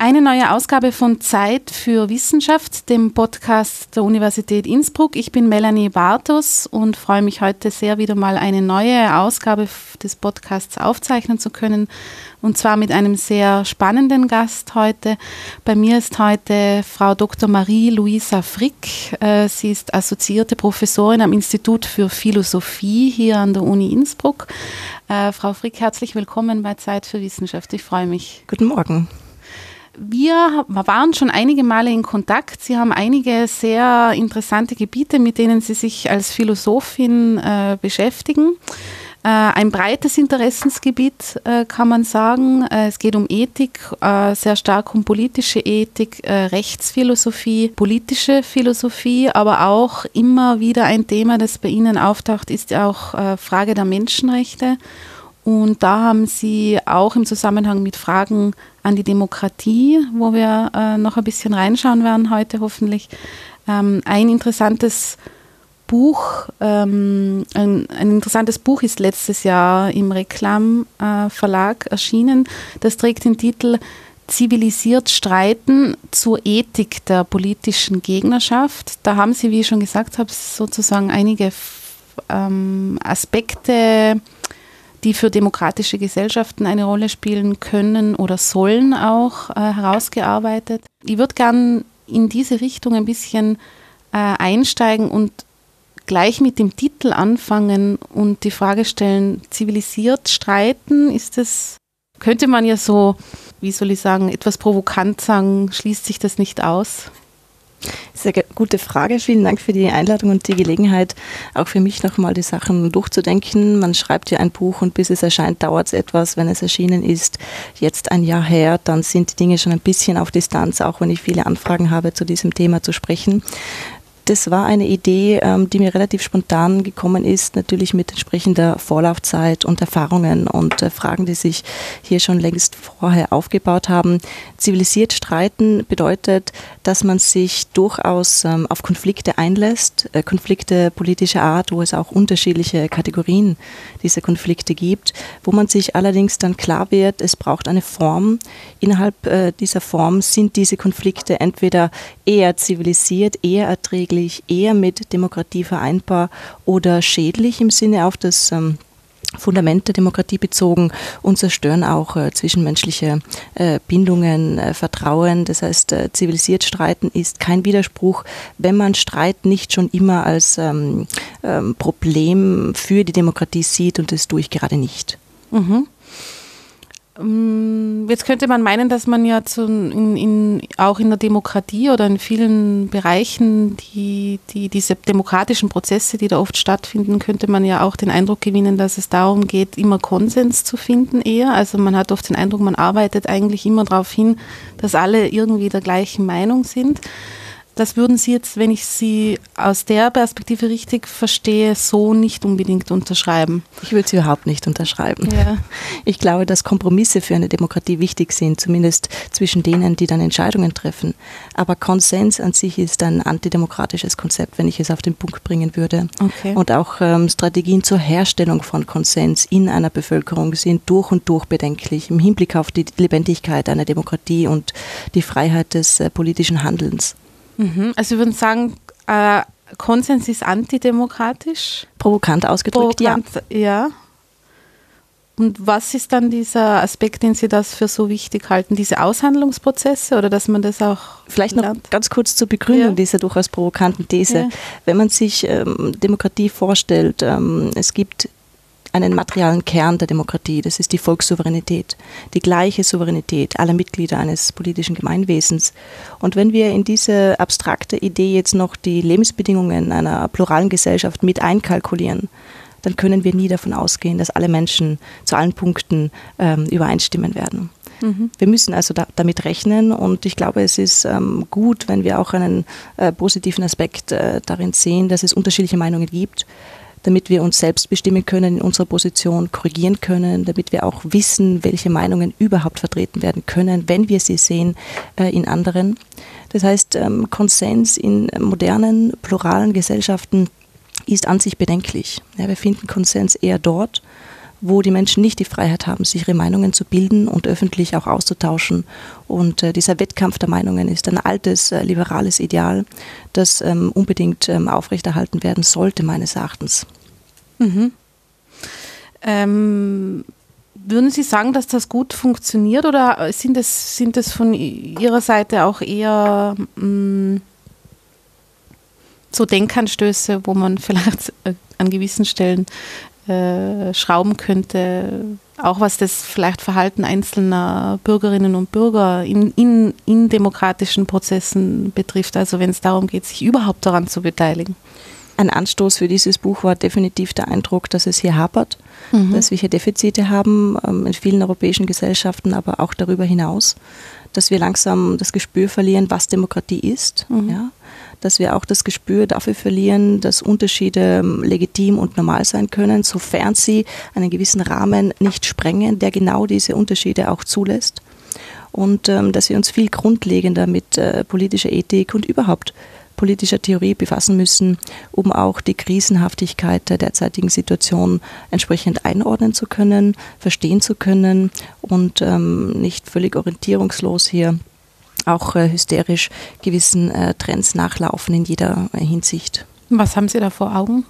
Eine neue Ausgabe von Zeit für Wissenschaft, dem Podcast der Universität Innsbruck. Ich bin Melanie Bartos und freue mich heute sehr, wieder mal eine neue Ausgabe des Podcasts aufzeichnen zu können. Und zwar mit einem sehr spannenden Gast heute. Bei mir ist heute Frau Dr. Marie-Louisa Frick. Äh, sie ist assoziierte Professorin am Institut für Philosophie hier an der Uni Innsbruck. Äh, Frau Frick, herzlich willkommen bei Zeit für Wissenschaft. Ich freue mich. Guten Morgen wir waren schon einige Male in Kontakt. Sie haben einige sehr interessante Gebiete, mit denen Sie sich als Philosophin äh, beschäftigen. Äh, ein breites Interessensgebiet äh, kann man sagen. Äh, es geht um Ethik, sehr stark um politische Ethik, Rechtsphilosophie, politische Philosophie, aber auch immer wieder ein Thema, das bei Ihnen auftaucht, ist auch Frage der Menschenrechte. Und da haben Sie auch im Zusammenhang mit Fragen an die Demokratie, wo wir äh, noch ein bisschen reinschauen werden heute hoffentlich, ähm, ein interessantes Buch, ähm, ein, ein, interessantes Buch ist letztes Jahr im Reklam äh, Verlag erschienen. Das trägt den Titel Zivilisiert streiten zur Ethik der politischen Gegnerschaft. Da haben Sie, wie ich schon gesagt habe, sozusagen einige ähm, Aspekte die für demokratische Gesellschaften eine Rolle spielen können oder sollen auch äh, herausgearbeitet. Ich würde gern in diese Richtung ein bisschen äh, einsteigen und gleich mit dem Titel anfangen und die Frage stellen, zivilisiert streiten, ist das, könnte man ja so, wie soll ich sagen, etwas provokant sagen, schließt sich das nicht aus? Sehr gute Frage. Vielen Dank für die Einladung und die Gelegenheit, auch für mich nochmal die Sachen durchzudenken. Man schreibt ja ein Buch und bis es erscheint, dauert es etwas. Wenn es erschienen ist, jetzt ein Jahr her, dann sind die Dinge schon ein bisschen auf Distanz, auch wenn ich viele Anfragen habe, zu diesem Thema zu sprechen das war eine Idee, ähm, die mir relativ spontan gekommen ist, natürlich mit entsprechender Vorlaufzeit und Erfahrungen und äh, Fragen, die sich hier schon längst vorher aufgebaut haben. Zivilisiert streiten bedeutet, dass man sich durchaus ähm, auf Konflikte einlässt, äh, Konflikte politischer Art, wo es auch unterschiedliche Kategorien dieser Konflikte gibt, wo man sich allerdings dann klar wird, es braucht eine Form. Innerhalb äh, dieser Form sind diese Konflikte entweder eher zivilisiert, eher erträglich, eigentlich eher mit Demokratie vereinbar oder schädlich im Sinne auf das ähm, Fundament der Demokratie bezogen und zerstören auch äh, zwischenmenschliche äh, Bindungen, äh, Vertrauen. Das heißt, äh, zivilisiert streiten ist kein Widerspruch, wenn man Streit nicht schon immer als ähm, ähm, Problem für die Demokratie sieht und das tue ich gerade nicht. Mhm. Ähm, jetzt könnte man meinen, dass man ja zu, in, in, auch in der Demokratie oder in vielen Bereichen, die, die, diese demokratischen Prozesse, die da oft stattfinden, könnte man ja auch den Eindruck gewinnen, dass es darum geht, immer Konsens zu finden eher. Also man hat oft den Eindruck, man arbeitet eigentlich immer darauf hin, dass alle irgendwie der gleichen Meinung sind. Das würden Sie jetzt, wenn ich Sie aus der Perspektive richtig verstehe, so nicht unbedingt unterschreiben. Ich würde sie überhaupt nicht unterschreiben. Ja. Ich glaube, dass Kompromisse für eine Demokratie wichtig sind, zumindest zwischen denen, die dann Entscheidungen treffen. Aber Konsens an sich ist ein antidemokratisches Konzept, wenn ich es auf den Punkt bringen würde. Okay. Und auch ähm, Strategien zur Herstellung von Konsens in einer Bevölkerung sind durch und durch bedenklich im Hinblick auf die Lebendigkeit einer Demokratie und die Freiheit des äh, politischen Handelns. Mhm. Also wir würden sagen, äh, Konsens ist antidemokratisch. Provokant ausgedrückt, Provokant, ja. ja. Und was ist dann dieser Aspekt, den Sie das für so wichtig halten? Diese Aushandlungsprozesse oder dass man das auch. Vielleicht lernt? noch ganz kurz zur Begründung ja. dieser durchaus provokanten These. Ja. Wenn man sich ähm, Demokratie vorstellt, ähm, es gibt einen materialen Kern der Demokratie, das ist die Volkssouveränität, die gleiche Souveränität aller Mitglieder eines politischen Gemeinwesens. Und wenn wir in diese abstrakte Idee jetzt noch die Lebensbedingungen einer pluralen Gesellschaft mit einkalkulieren, dann können wir nie davon ausgehen, dass alle Menschen zu allen Punkten ähm, übereinstimmen werden. Mhm. Wir müssen also da, damit rechnen und ich glaube, es ist ähm, gut, wenn wir auch einen äh, positiven Aspekt äh, darin sehen, dass es unterschiedliche Meinungen gibt damit wir uns selbst bestimmen können, in unserer Position korrigieren können, damit wir auch wissen, welche Meinungen überhaupt vertreten werden können, wenn wir sie sehen äh, in anderen. Das heißt, ähm, Konsens in modernen, pluralen Gesellschaften ist an sich bedenklich. Ja, wir finden Konsens eher dort, wo die Menschen nicht die Freiheit haben, sich ihre Meinungen zu bilden und öffentlich auch auszutauschen. Und äh, dieser Wettkampf der Meinungen ist ein altes äh, liberales Ideal, das ähm, unbedingt ähm, aufrechterhalten werden sollte, meines Erachtens. Mhm. Ähm, würden Sie sagen, dass das gut funktioniert oder sind es, sind es von Ihrer Seite auch eher mh, mm, so Denkanstöße, wo man vielleicht an gewissen Stellen äh, schrauben könnte, auch was das vielleicht Verhalten einzelner Bürgerinnen und Bürger in, in, in demokratischen Prozessen betrifft, also wenn es darum geht, sich überhaupt daran zu beteiligen? Ein Anstoß für dieses Buch war definitiv der Eindruck, dass es hier hapert, mhm. dass wir hier Defizite haben ähm, in vielen europäischen Gesellschaften, aber auch darüber hinaus, dass wir langsam das Gespür verlieren, was Demokratie ist. Mhm. Ja? dass wir auch das Gespür dafür verlieren, dass Unterschiede ähm, legitim und normal sein können, sofern sie einen gewissen Rahmen nicht sprengen, der genau diese Unterschiede auch zulässt. Und ähm, dass wir uns viel grundlegender mit äh, politischer Ethik und überhaupt politischer Theorie befassen müssen, um auch die Krisenhaftigkeit der derzeitigen Situation entsprechend einordnen zu können, verstehen zu können und ähm, nicht völlig orientierungslos hier auch äh, hysterisch gewissen äh, Trends nachlaufen in jeder äh, Hinsicht. Was haben Sie da vor Augen?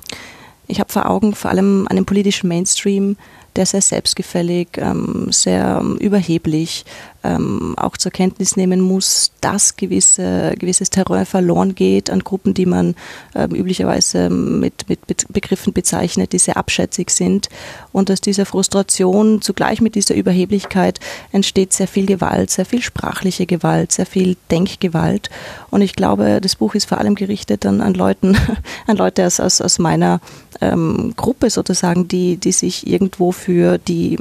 Ich habe vor Augen vor allem einen politischen Mainstream, der sehr selbstgefällig, ähm, sehr ähm, überheblich, ähm, auch zur Kenntnis nehmen muss, dass gewisse, gewisses Terrain verloren geht an Gruppen, die man ähm, üblicherweise mit, mit Begriffen bezeichnet, die sehr abschätzig sind. Und dass dieser Frustration zugleich mit dieser Überheblichkeit entsteht sehr viel Gewalt, sehr viel sprachliche Gewalt, sehr viel Denkgewalt. Und ich glaube, das Buch ist vor allem gerichtet an, an Leuten, an Leute aus, aus, aus meiner ähm, Gruppe sozusagen, die, die sich irgendwo für die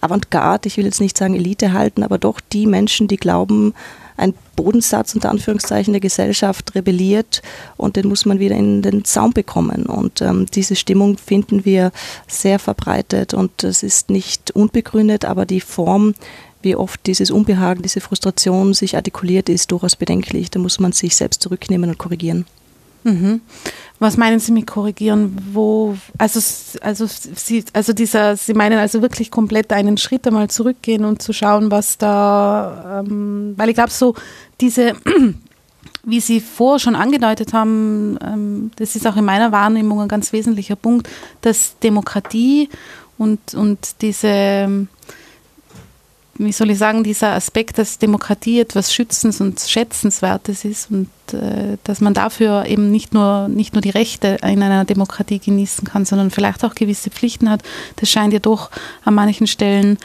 Avantgarde, ich will jetzt nicht sagen Elite halten, aber doch die Menschen, die glauben, ein Bodensatz unter Anführungszeichen der Gesellschaft rebelliert und den muss man wieder in den Zaum bekommen. Und ähm, diese Stimmung finden wir sehr verbreitet und es ist nicht unbegründet, aber die Form, wie oft dieses Unbehagen, diese Frustration sich artikuliert, ist durchaus bedenklich. Da muss man sich selbst zurücknehmen und korrigieren. Mhm. Was meinen Sie mit korrigieren? Wo, also, also, Sie, also dieser, Sie meinen also wirklich komplett einen Schritt einmal zurückgehen und zu schauen, was da, ähm, weil ich glaube, so diese, wie Sie vorher schon angedeutet haben, ähm, das ist auch in meiner Wahrnehmung ein ganz wesentlicher Punkt, dass Demokratie und, und diese, wie soll ich sagen, dieser Aspekt, dass Demokratie etwas Schützens- und Schätzenswertes ist und äh, dass man dafür eben nicht nur, nicht nur die Rechte in einer Demokratie genießen kann, sondern vielleicht auch gewisse Pflichten hat, das scheint ja doch an manchen Stellen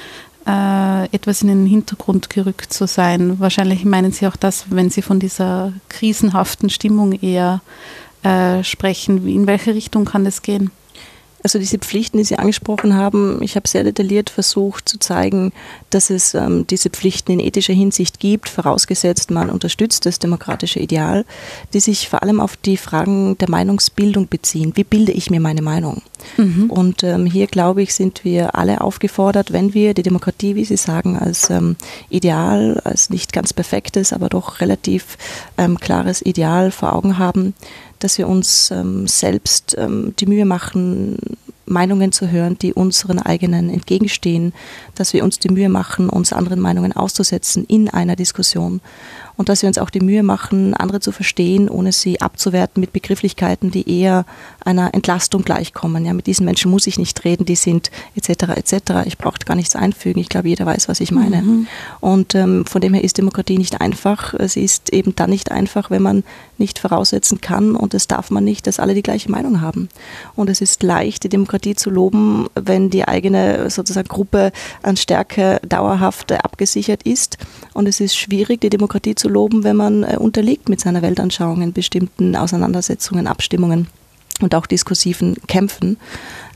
äh, etwas in den Hintergrund gerückt zu sein. Wahrscheinlich meinen Sie auch das, wenn Sie von dieser krisenhaften Stimmung eher äh, sprechen. In welche Richtung kann das gehen? Also diese Pflichten, die Sie angesprochen haben, ich habe sehr detailliert versucht zu zeigen, dass es ähm, diese Pflichten in ethischer Hinsicht gibt, vorausgesetzt man unterstützt das demokratische Ideal, die sich vor allem auf die Fragen der Meinungsbildung beziehen. Wie bilde ich mir meine Meinung? Mhm. Und ähm, hier, glaube ich, sind wir alle aufgefordert, wenn wir die Demokratie, wie Sie sagen, als ähm, Ideal, als nicht ganz perfektes, aber doch relativ ähm, klares Ideal vor Augen haben, dass wir uns ähm, selbst ähm, die Mühe machen, Meinungen zu hören, die unseren eigenen entgegenstehen, dass wir uns die Mühe machen, uns anderen Meinungen auszusetzen in einer Diskussion und dass wir uns auch die Mühe machen, andere zu verstehen, ohne sie abzuwerten mit Begrifflichkeiten, die eher einer Entlastung gleichkommen. Ja, mit diesen Menschen muss ich nicht reden, die sind etc. etc. Ich brauche gar nichts einfügen. Ich glaube, jeder weiß, was ich meine. Mhm. Und ähm, von dem her ist Demokratie nicht einfach. Sie ist eben dann nicht einfach, wenn man nicht voraussetzen kann und das darf man nicht, dass alle die gleiche Meinung haben. Und es ist leicht, die Demokratie zu loben, wenn die eigene sozusagen Gruppe an Stärke dauerhaft abgesichert ist. Und es ist schwierig, die Demokratie zu loben, wenn man äh, unterliegt mit seiner Weltanschauung in bestimmten Auseinandersetzungen, Abstimmungen und auch diskursiven Kämpfen.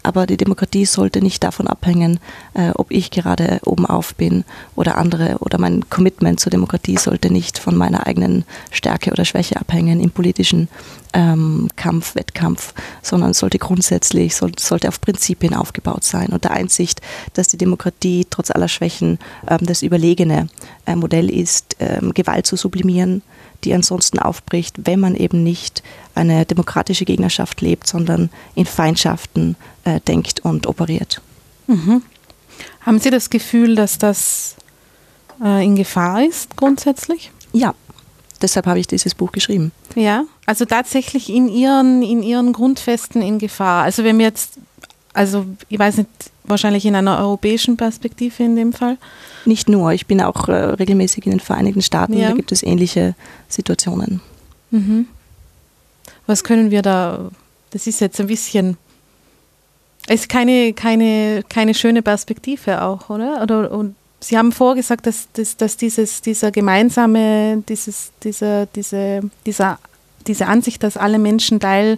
Aber die Demokratie sollte nicht davon abhängen, äh, ob ich gerade oben auf bin oder andere. Oder mein Commitment zur Demokratie sollte nicht von meiner eigenen Stärke oder Schwäche abhängen im politischen ähm, Kampf, Wettkampf, sondern sollte grundsätzlich, soll, sollte auf Prinzipien aufgebaut sein und der Einsicht, dass die Demokratie trotz aller Schwächen ähm, das überlegene äh, Modell ist, ähm, Gewalt zu sublimieren, die ansonsten aufbricht, wenn man eben nicht eine demokratische Gegnerschaft lebt, sondern in Feindschaften äh, denkt und operiert. Mhm. Haben Sie das Gefühl, dass das äh, in Gefahr ist grundsätzlich? Ja, deshalb habe ich dieses Buch geschrieben. Ja, also tatsächlich in ihren, in ihren Grundfesten in Gefahr. Also wenn wir jetzt, also ich weiß nicht, wahrscheinlich in einer europäischen Perspektive in dem Fall. Nicht nur, ich bin auch äh, regelmäßig in den Vereinigten Staaten, ja. da gibt es ähnliche Situationen. Mhm. Was können wir da, das ist jetzt ein bisschen, ist keine, keine, keine schöne Perspektive auch, oder? oder und Sie haben vorgesagt, dass, dass, dass dieses, dieser gemeinsame, dieses, dieser, diese, dieser, diese Ansicht, dass alle Menschen Teil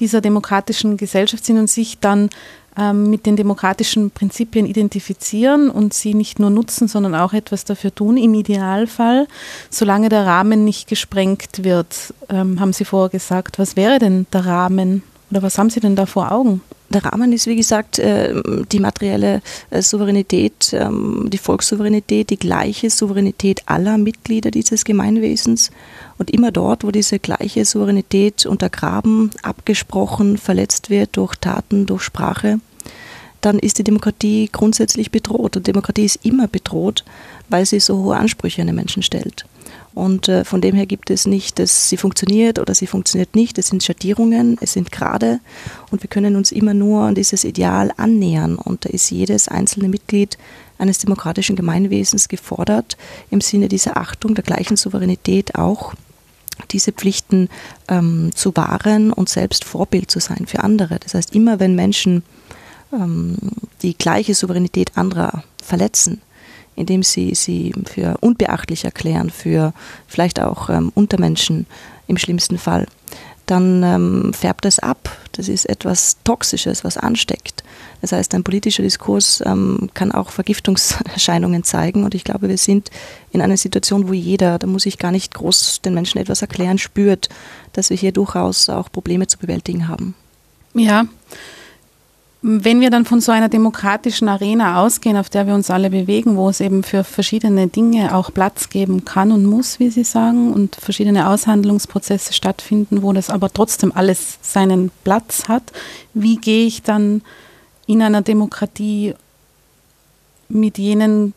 dieser demokratischen Gesellschaft sind und sich dann ähm, mit den demokratischen Prinzipien identifizieren und sie nicht nur nutzen, sondern auch etwas dafür tun, im Idealfall, solange der Rahmen nicht gesprengt wird, ähm, haben Sie vorgesagt. Was wäre denn der Rahmen oder was haben Sie denn da vor Augen? Der Rahmen ist, wie gesagt, äh, die materielle äh, Souveränität, ähm, die Volkssouveränität, die gleiche Souveränität aller Mitglieder dieses Gemeinwesens. Und immer dort, wo diese gleiche Souveränität untergraben, abgesprochen, verletzt wird durch Taten, durch Sprache, dann ist die Demokratie grundsätzlich bedroht. Und Demokratie ist immer bedroht, weil sie so hohe Ansprüche an den Menschen stellt. Und äh, von dem her gibt es nicht, dass sie funktioniert oder sie funktioniert nicht. Es sind Schattierungen, es sind Grade und wir können uns immer nur an dieses Ideal annähern. Und da ist jedes einzelne Mitglied eines demokratischen Gemeinwesens gefordert, im Sinne dieser Achtung der gleichen Souveränität auch diese Pflichten ähm, zu wahren und selbst Vorbild zu sein für andere. Das heißt, immer wenn Menschen ähm, die gleiche Souveränität anderer verletzen, indem sie sie für unbeachtlich erklären, für vielleicht auch ähm, Untermenschen im schlimmsten Fall, dann ähm, färbt es ab. Das ist etwas Toxisches, was ansteckt. Das heißt, ein politischer Diskurs ähm, kann auch Vergiftungserscheinungen zeigen. Und ich glaube, wir sind in einer Situation, wo jeder, da muss ich gar nicht groß den Menschen etwas erklären, spürt, dass wir hier durchaus auch Probleme zu bewältigen haben. Ja, wenn wir dann von so einer demokratischen Arena ausgehen, auf der wir uns alle bewegen, wo es eben für verschiedene Dinge auch Platz geben kann und muss, wie Sie sagen, und verschiedene Aushandlungsprozesse stattfinden, wo das aber trotzdem alles seinen Platz hat, wie gehe ich dann in einer Demokratie mit jenen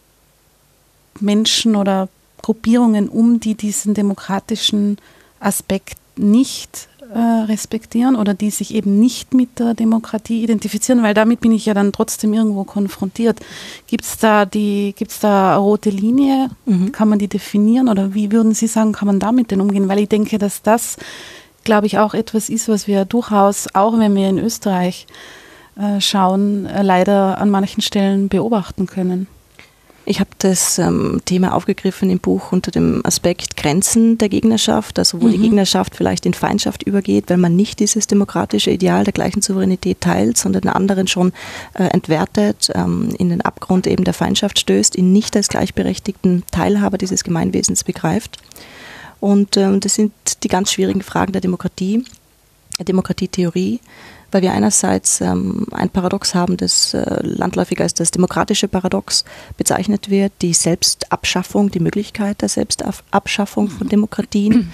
Menschen oder Gruppierungen um, die diesen demokratischen Aspekt nicht äh, respektieren oder die sich eben nicht mit der Demokratie identifizieren, weil damit bin ich ja dann trotzdem irgendwo konfrontiert. Gibt es da die, gibt's da eine rote Linie? Mhm. Kann man die definieren oder wie würden Sie sagen, kann man damit denn umgehen? Weil ich denke, dass das, glaube ich, auch etwas ist, was wir durchaus, auch wenn wir in Österreich äh, schauen, äh, leider an manchen Stellen beobachten können. Ich habe das ähm, Thema aufgegriffen im Buch unter dem Aspekt Grenzen der Gegnerschaft, also wo mhm. die Gegnerschaft vielleicht in Feindschaft übergeht, weil man nicht dieses demokratische Ideal der gleichen Souveränität teilt, sondern den anderen schon äh, entwertet, ähm, in den Abgrund eben der Feindschaft stößt, ihn nicht als gleichberechtigten Teilhaber dieses Gemeinwesens begreift. Und ähm, das sind die ganz schwierigen Fragen der Demokratie, der Demokratietheorie weil wir einerseits ähm, ein Paradox haben, das äh, landläufig als das demokratische Paradox bezeichnet wird, die Selbstabschaffung, die Möglichkeit der Selbstabschaffung von Demokratien.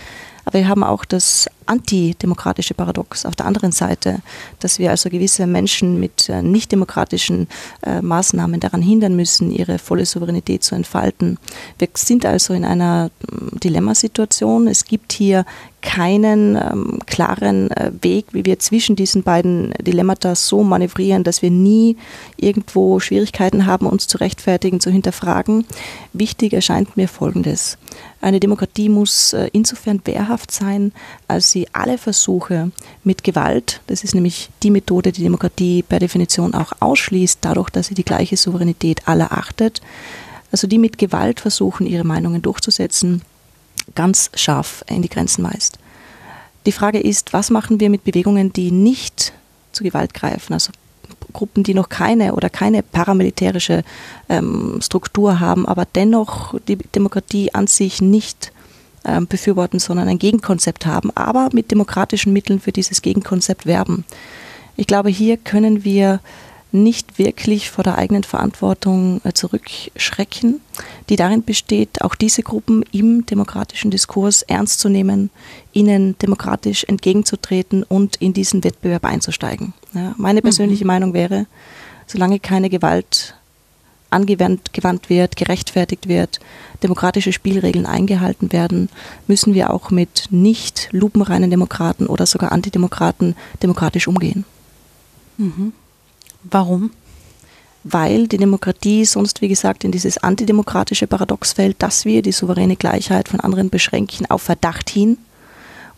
Aber wir haben auch das antidemokratische Paradox auf der anderen Seite, dass wir also gewisse Menschen mit äh, nicht demokratischen äh, Maßnahmen daran hindern müssen, ihre volle Souveränität zu entfalten. Wir sind also in einer mm, Dilemmasituation. Es gibt hier keinen ähm, klaren äh, Weg, wie wir zwischen diesen beiden Dilemmata so manövrieren, dass wir nie irgendwo Schwierigkeiten haben, uns zu rechtfertigen, zu hinterfragen. Wichtig erscheint mir Folgendes. Eine Demokratie muss äh, insofern wehrhaft sein, als sie alle Versuche mit Gewalt, das ist nämlich die Methode, die Demokratie per Definition auch ausschließt, dadurch, dass sie die gleiche Souveränität aller achtet, also die mit Gewalt versuchen, ihre Meinungen durchzusetzen, ganz scharf in die Grenzen weist. Die Frage ist, was machen wir mit Bewegungen, die nicht zu Gewalt greifen, also Gruppen, die noch keine oder keine paramilitärische ähm, Struktur haben, aber dennoch die Demokratie an sich nicht ähm, befürworten, sondern ein Gegenkonzept haben, aber mit demokratischen Mitteln für dieses Gegenkonzept werben. Ich glaube, hier können wir nicht wirklich vor der eigenen Verantwortung äh, zurückschrecken, die darin besteht, auch diese Gruppen im demokratischen Diskurs ernst zu nehmen, ihnen demokratisch entgegenzutreten und in diesen Wettbewerb einzusteigen. Ja, meine persönliche mhm. Meinung wäre, solange keine Gewalt angewandt gewandt wird, gerechtfertigt wird, demokratische Spielregeln eingehalten werden, müssen wir auch mit nicht lupenreinen Demokraten oder sogar Antidemokraten demokratisch umgehen. Mhm. Warum? Weil die Demokratie sonst, wie gesagt, in dieses antidemokratische Paradox fällt, dass wir die souveräne Gleichheit von anderen beschränken auf Verdacht hin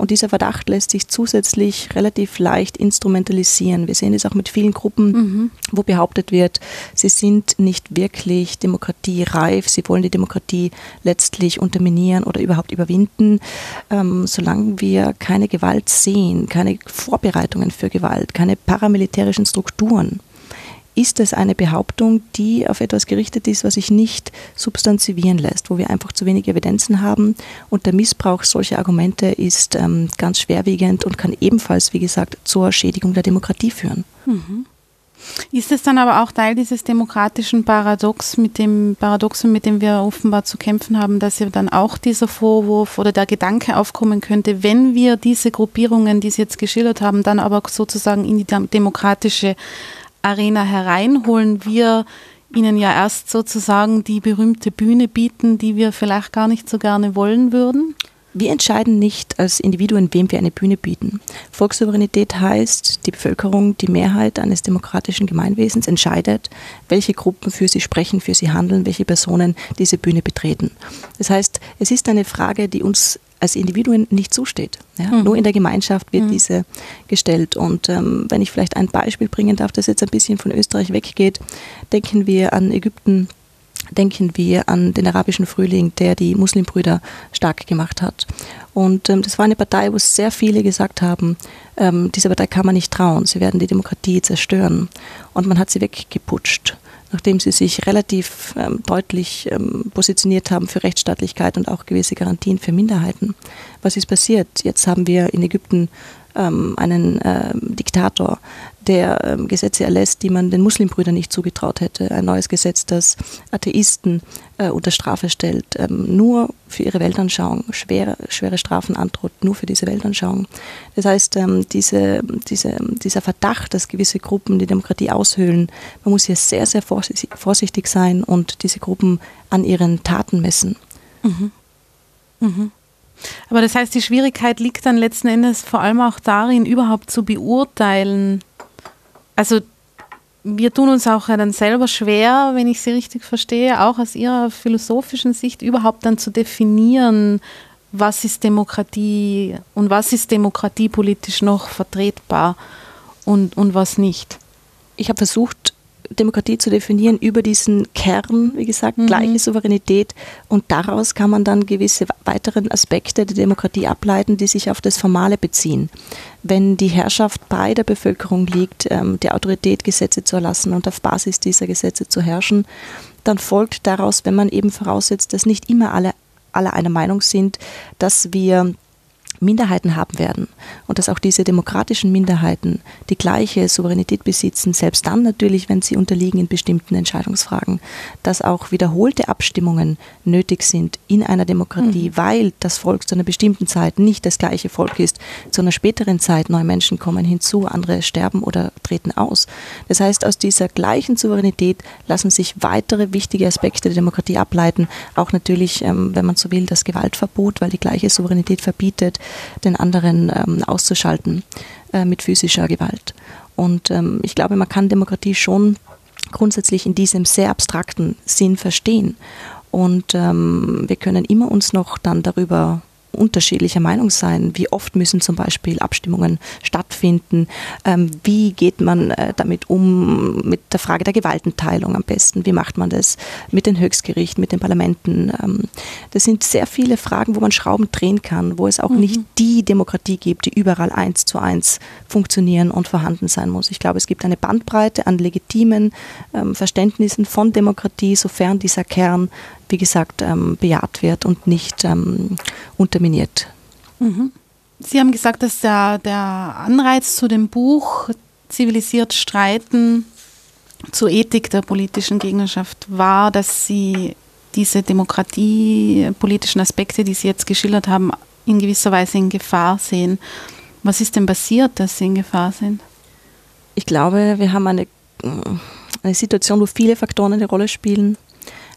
und dieser Verdacht lässt sich zusätzlich relativ leicht instrumentalisieren. Wir sehen es auch mit vielen Gruppen, mhm. wo behauptet wird, sie sind nicht wirklich demokratiereif, sie wollen die Demokratie letztlich unterminieren oder überhaupt überwinden. Ähm, solange wir keine Gewalt sehen, keine Vorbereitungen für Gewalt, keine paramilitärischen Strukturen, ist es eine Behauptung, die auf etwas gerichtet ist, was sich nicht substanzivieren lässt, wo wir einfach zu wenig Evidenzen haben. Und der Missbrauch solcher Argumente ist ähm, ganz schwerwiegend und kann ebenfalls, wie gesagt, zur Schädigung der Demokratie führen. Mhm. Ist es dann aber auch Teil dieses demokratischen Paradox, mit dem Paradoxon, mit dem wir offenbar zu kämpfen haben, dass ja dann auch dieser Vorwurf oder der Gedanke aufkommen könnte, wenn wir diese Gruppierungen, die Sie jetzt geschildert haben, dann aber sozusagen in die demokratische Arena hereinholen, wir ihnen ja erst sozusagen die berühmte Bühne bieten, die wir vielleicht gar nicht so gerne wollen würden? Wir entscheiden nicht als Individuen, wem wir eine Bühne bieten. Volkssouveränität heißt, die Bevölkerung, die Mehrheit eines demokratischen Gemeinwesens entscheidet, welche Gruppen für sie sprechen, für sie handeln, welche Personen diese Bühne betreten. Das heißt, es ist eine Frage, die uns als Individuen nicht zusteht. Ja? Mhm. Nur in der Gemeinschaft wird mhm. diese gestellt. Und ähm, wenn ich vielleicht ein Beispiel bringen darf, das jetzt ein bisschen von Österreich weggeht, denken wir an Ägypten, denken wir an den arabischen Frühling, der die Muslimbrüder stark gemacht hat. Und ähm, das war eine Partei, wo sehr viele gesagt haben, ähm, dieser Partei kann man nicht trauen, sie werden die Demokratie zerstören. Und man hat sie weggeputscht nachdem sie sich relativ ähm, deutlich ähm, positioniert haben für Rechtsstaatlichkeit und auch gewisse Garantien für Minderheiten. Was ist passiert? Jetzt haben wir in Ägypten ähm, einen ähm, Diktator, der ähm, Gesetze erlässt, die man den Muslimbrüdern nicht zugetraut hätte. Ein neues Gesetz, das Atheisten äh, unter Strafe stellt, ähm, nur für ihre Weltanschauung, schwere, schwere Strafen androht, nur für diese Weltanschauung. Das heißt, ähm, diese, diese, dieser Verdacht, dass gewisse Gruppen die Demokratie aushöhlen, man muss hier sehr, sehr vorsichtig sein und diese Gruppen an ihren Taten messen. Mhm. Mhm. Aber das heißt, die Schwierigkeit liegt dann letzten Endes vor allem auch darin, überhaupt zu beurteilen. Also wir tun uns auch dann selber schwer, wenn ich Sie richtig verstehe, auch aus Ihrer philosophischen Sicht überhaupt dann zu definieren, was ist Demokratie und was ist demokratiepolitisch noch vertretbar und, und was nicht. Ich habe versucht, Demokratie zu definieren über diesen Kern, wie gesagt, mhm. gleiche Souveränität. Und daraus kann man dann gewisse weiteren Aspekte der Demokratie ableiten, die sich auf das Formale beziehen. Wenn die Herrschaft bei der Bevölkerung liegt, ähm, die Autorität Gesetze zu erlassen und auf Basis dieser Gesetze zu herrschen, dann folgt daraus, wenn man eben voraussetzt, dass nicht immer alle alle einer Meinung sind, dass wir Minderheiten haben werden und dass auch diese demokratischen Minderheiten die gleiche Souveränität besitzen, selbst dann natürlich, wenn sie unterliegen in bestimmten Entscheidungsfragen, dass auch wiederholte Abstimmungen nötig sind in einer Demokratie, mhm. weil das Volk zu einer bestimmten Zeit nicht das gleiche Volk ist, zu einer späteren Zeit neue Menschen kommen hinzu, andere sterben oder treten aus. Das heißt, aus dieser gleichen Souveränität lassen sich weitere wichtige Aspekte der Demokratie ableiten, auch natürlich, ähm, wenn man so will, das Gewaltverbot, weil die gleiche Souveränität verbietet, den anderen ähm, auszuschalten äh, mit physischer Gewalt. Und ähm, ich glaube, man kann Demokratie schon grundsätzlich in diesem sehr abstrakten Sinn verstehen. Und ähm, wir können immer uns noch dann darüber unterschiedlicher Meinung sein. Wie oft müssen zum Beispiel Abstimmungen stattfinden? Ähm, wie geht man äh, damit um mit der Frage der Gewaltenteilung am besten? Wie macht man das mit den Höchstgerichten, mit den Parlamenten? Ähm, das sind sehr viele Fragen, wo man Schrauben drehen kann, wo es auch mhm. nicht die Demokratie gibt, die überall eins zu eins funktionieren und vorhanden sein muss. Ich glaube, es gibt eine Bandbreite an legitimen ähm, Verständnissen von Demokratie, sofern dieser Kern wie gesagt, ähm, bejaht wird und nicht ähm, unterminiert. Mhm. Sie haben gesagt, dass der, der Anreiz zu dem Buch Zivilisiert Streiten zur Ethik der politischen Gegnerschaft war, dass sie diese demokratiepolitischen Aspekte, die Sie jetzt geschildert haben, in gewisser Weise in Gefahr sehen. Was ist denn passiert, dass Sie in Gefahr sind? Ich glaube, wir haben eine, eine Situation, wo viele Faktoren eine Rolle spielen.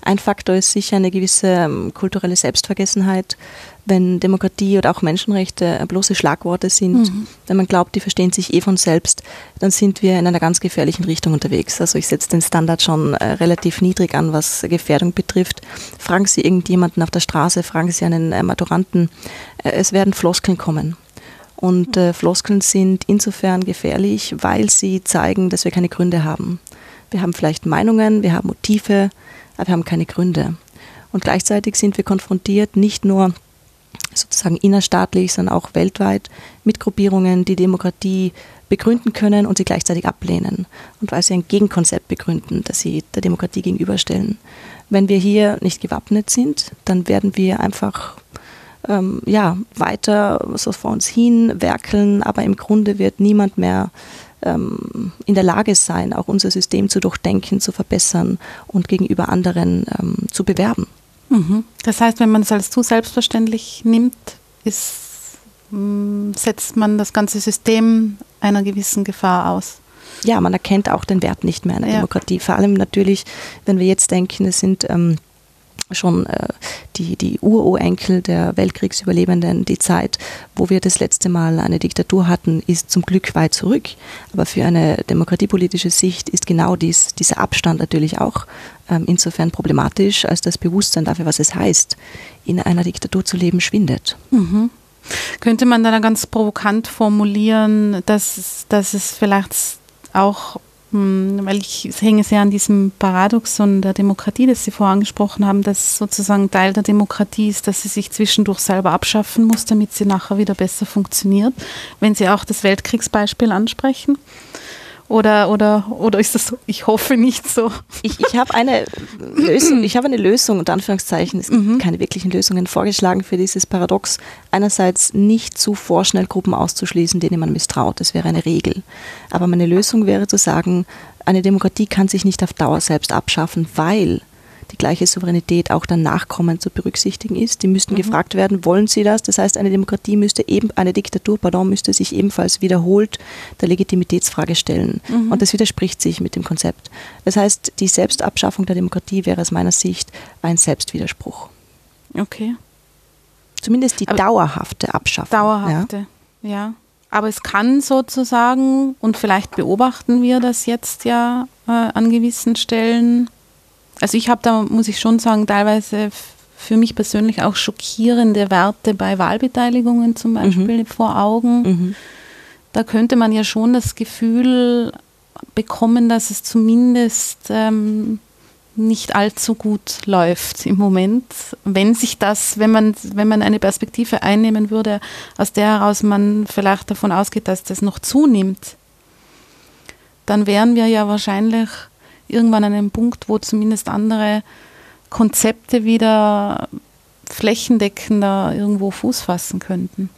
Ein Faktor ist sicher eine gewisse ähm, kulturelle Selbstvergessenheit, wenn Demokratie oder auch Menschenrechte bloße Schlagworte sind, mhm. wenn man glaubt, die verstehen sich eh von selbst, dann sind wir in einer ganz gefährlichen Richtung unterwegs. Also ich setze den Standard schon äh, relativ niedrig an, was Gefährdung betrifft. Fragen Sie irgendjemanden auf der Straße, fragen Sie einen äh, Maturanten, äh, es werden Floskeln kommen. Und äh, Floskeln sind insofern gefährlich, weil sie zeigen, dass wir keine Gründe haben. Wir haben vielleicht Meinungen, wir haben Motive, aber wir haben keine Gründe. Und gleichzeitig sind wir konfrontiert nicht nur sozusagen innerstaatlich, sondern auch weltweit mit Gruppierungen, die Demokratie begründen können und sie gleichzeitig ablehnen. Und weil sie ein Gegenkonzept begründen, das sie der Demokratie gegenüberstellen. Wenn wir hier nicht gewappnet sind, dann werden wir einfach ähm, ja, weiter so vor uns hin werkeln, aber im Grunde wird niemand mehr ähm, in der Lage sein, auch unser System zu durchdenken, zu verbessern und gegenüber anderen ähm, zu bewerben. Mhm. Das heißt, wenn man es als zu selbstverständlich nimmt, ist, mm, setzt man das ganze System einer gewissen Gefahr aus. Ja, man erkennt auch den Wert nicht mehr einer ja. Demokratie. Vor allem natürlich, wenn wir jetzt denken, es sind ähm, schon äh, die, die Ururenkel der Weltkriegsüberlebenden, die Zeit, wo wir das letzte Mal eine Diktatur hatten, ist zum Glück weit zurück. Aber für eine demokratiepolitische Sicht ist genau dies, dieser Abstand natürlich auch ähm, insofern problematisch, als das Bewusstsein dafür, was es heißt, in einer Diktatur zu leben, schwindet. Mhm. Könnte man dann ganz provokant formulieren, dass, dass es vielleicht auch weil ich hänge sehr an diesem Paradoxon der Demokratie, das Sie vorher angesprochen haben, dass sozusagen Teil der Demokratie ist, dass sie sich zwischendurch selber abschaffen muss, damit sie nachher wieder besser funktioniert. Wenn Sie auch das Weltkriegsbeispiel ansprechen. Oder, oder, oder ist das so? Ich hoffe nicht so. Ich, ich habe eine Lösung, ich habe eine Lösung, unter Anführungszeichen, es gibt mhm. keine wirklichen Lösungen vorgeschlagen für dieses Paradox. Einerseits nicht zu vorschnell Gruppen auszuschließen, denen man misstraut. Das wäre eine Regel. Aber meine Lösung wäre zu sagen, eine Demokratie kann sich nicht auf Dauer selbst abschaffen, weil die gleiche Souveränität auch dann Nachkommen zu berücksichtigen ist. Die müssten mhm. gefragt werden, wollen sie das? Das heißt, eine Demokratie müsste eben, eine Diktatur, pardon, müsste sich ebenfalls wiederholt der Legitimitätsfrage stellen. Mhm. Und das widerspricht sich mit dem Konzept. Das heißt, die Selbstabschaffung der Demokratie wäre aus meiner Sicht ein Selbstwiderspruch. Okay. Zumindest die Aber dauerhafte Abschaffung. Dauerhafte, ja. ja. Aber es kann sozusagen, und vielleicht beobachten wir das jetzt ja äh, an gewissen Stellen, also ich habe da, muss ich schon sagen, teilweise für mich persönlich auch schockierende Werte bei Wahlbeteiligungen zum Beispiel mhm. vor Augen. Mhm. Da könnte man ja schon das Gefühl bekommen, dass es zumindest ähm, nicht allzu gut läuft im Moment. Wenn sich das, wenn man, wenn man eine Perspektive einnehmen würde, aus der heraus man vielleicht davon ausgeht, dass das noch zunimmt, dann wären wir ja wahrscheinlich irgendwann an einem Punkt, wo zumindest andere Konzepte wieder flächendeckender irgendwo Fuß fassen könnten.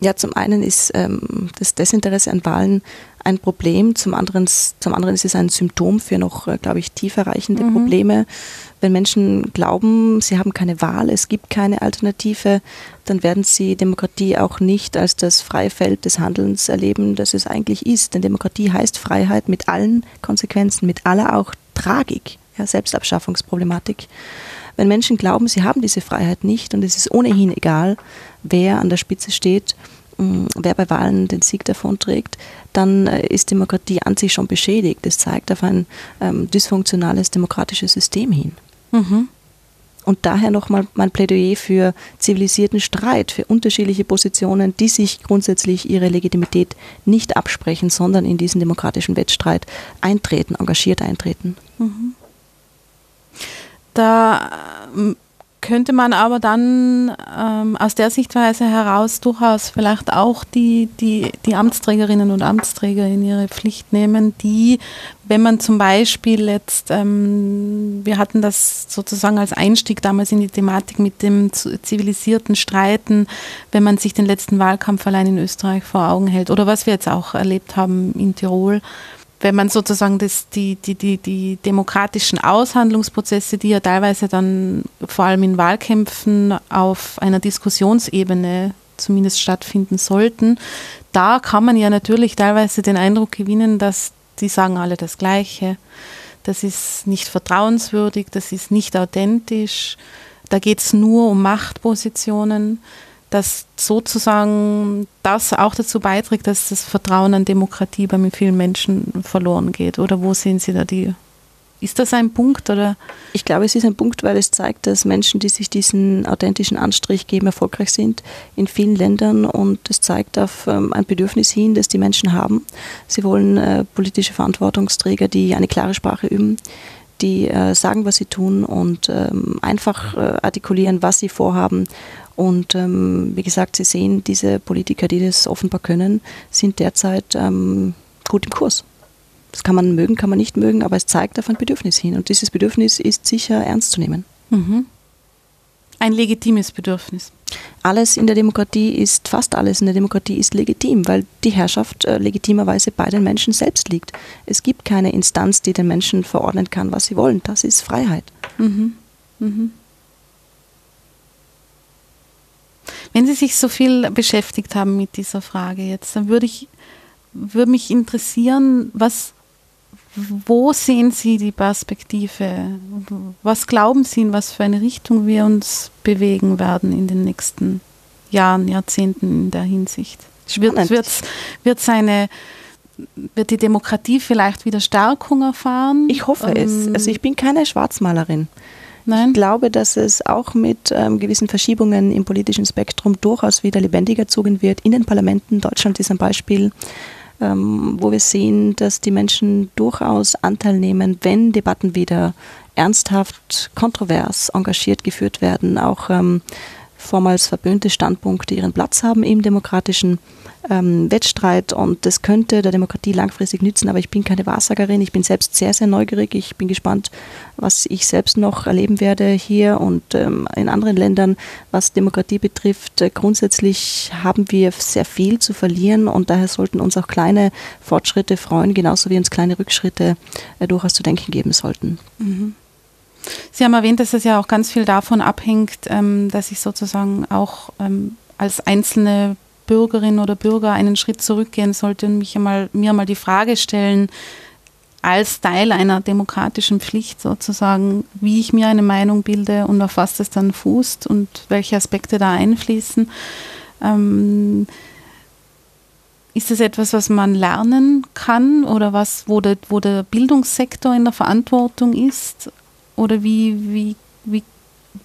Ja, zum einen ist ähm, das Desinteresse an Wahlen ein Problem, zum anderen, zum anderen ist es ein Symptom für noch, äh, glaube ich, tiefer reichende mhm. Probleme. Wenn Menschen glauben, sie haben keine Wahl, es gibt keine Alternative, dann werden sie Demokratie auch nicht als das freie Feld des Handelns erleben, das es eigentlich ist. Denn Demokratie heißt Freiheit mit allen Konsequenzen, mit aller auch Tragik, ja, Selbstabschaffungsproblematik. Wenn Menschen glauben, sie haben diese Freiheit nicht und es ist ohnehin egal, wer an der Spitze steht, mm, wer bei Wahlen den Sieg davonträgt, dann äh, ist Demokratie an sich schon beschädigt. Das zeigt auf ein ähm, dysfunktionales demokratisches System hin. Mhm. Und daher nochmal mein Plädoyer für zivilisierten Streit, für unterschiedliche Positionen, die sich grundsätzlich ihre Legitimität nicht absprechen, sondern in diesen demokratischen Wettstreit eintreten, engagiert eintreten. Mhm. Da ähm, könnte man aber dann ähm, aus der Sichtweise heraus durchaus vielleicht auch die, die, die Amtsträgerinnen und Amtsträger in ihre Pflicht nehmen, die, wenn man zum Beispiel jetzt, ähm, wir hatten das sozusagen als Einstieg damals in die Thematik mit dem zivilisierten Streiten, wenn man sich den letzten Wahlkampf allein in Österreich vor Augen hält oder was wir jetzt auch erlebt haben in Tirol, wenn man sozusagen das, die, die, die, die demokratischen Aushandlungsprozesse, die ja teilweise dann vor allem in Wahlkämpfen auf einer Diskussionsebene zumindest stattfinden sollten, da kann man ja natürlich teilweise den Eindruck gewinnen, dass die sagen alle das Gleiche. Das ist nicht vertrauenswürdig, das ist nicht authentisch. Da geht es nur um Machtpositionen dass sozusagen das auch dazu beiträgt, dass das Vertrauen an Demokratie bei vielen Menschen verloren geht? Oder wo sehen Sie da die? Ist das ein Punkt oder? Ich glaube, es ist ein Punkt, weil es zeigt, dass Menschen, die sich diesen authentischen Anstrich geben, erfolgreich sind in vielen Ländern und es zeigt auf ähm, ein Bedürfnis hin, das die Menschen haben. Sie wollen äh, politische Verantwortungsträger, die eine klare Sprache üben, die äh, sagen, was sie tun und ähm, einfach äh, artikulieren, was sie vorhaben und ähm, wie gesagt, Sie sehen, diese Politiker, die das offenbar können, sind derzeit ähm, gut im Kurs. Das kann man mögen, kann man nicht mögen, aber es zeigt auf ein Bedürfnis hin. Und dieses Bedürfnis ist sicher ernst zu nehmen. Mhm. Ein legitimes Bedürfnis. Alles in der Demokratie ist, fast alles in der Demokratie ist legitim, weil die Herrschaft äh, legitimerweise bei den Menschen selbst liegt. Es gibt keine Instanz, die den Menschen verordnen kann, was sie wollen. Das ist Freiheit. Mhm. Mhm. Wenn Sie sich so viel beschäftigt haben mit dieser Frage jetzt, dann würde ich würde mich interessieren, was wo sehen Sie die Perspektive? Was glauben Sie, in was für eine Richtung wir uns bewegen werden in den nächsten Jahren, Jahrzehnten in der Hinsicht? Wird, wird, wird, seine, wird die Demokratie vielleicht wieder Stärkung erfahren? Ich hoffe ähm, es. Also ich bin keine Schwarzmalerin. Nein. Ich glaube, dass es auch mit ähm, gewissen Verschiebungen im politischen Spektrum durchaus wieder lebendiger zogen wird. In den Parlamenten, Deutschland ist ein Beispiel, ähm, wo wir sehen, dass die Menschen durchaus Anteil nehmen, wenn Debatten wieder ernsthaft, kontrovers, engagiert geführt werden, auch ähm, vormals verböhnte Standpunkte ihren Platz haben im demokratischen ähm, Wettstreit und das könnte der Demokratie langfristig nützen, aber ich bin keine Wahrsagerin, ich bin selbst sehr, sehr neugierig, ich bin gespannt, was ich selbst noch erleben werde hier und ähm, in anderen Ländern, was Demokratie betrifft. Äh, grundsätzlich haben wir sehr viel zu verlieren und daher sollten uns auch kleine Fortschritte freuen, genauso wie uns kleine Rückschritte äh, durchaus zu denken geben sollten. Mhm. Sie haben erwähnt, dass es ja auch ganz viel davon abhängt, ähm, dass ich sozusagen auch ähm, als einzelne Bürgerin oder Bürger einen Schritt zurückgehen sollte und mich einmal, mir mal die Frage stellen, als Teil einer demokratischen Pflicht sozusagen, wie ich mir eine Meinung bilde und auf was das dann fußt und welche Aspekte da einfließen. Ähm, ist das etwas, was man lernen kann oder was, wo der, wo der Bildungssektor in der Verantwortung ist? Oder wie, wie, wie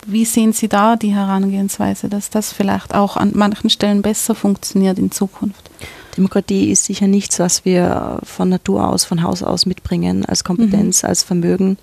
wie sehen Sie da die Herangehensweise, dass das vielleicht auch an manchen Stellen besser funktioniert in Zukunft? Demokratie ist sicher nichts, was wir von Natur aus, von Haus aus mitbringen, als Kompetenz, mhm. als Vermögen.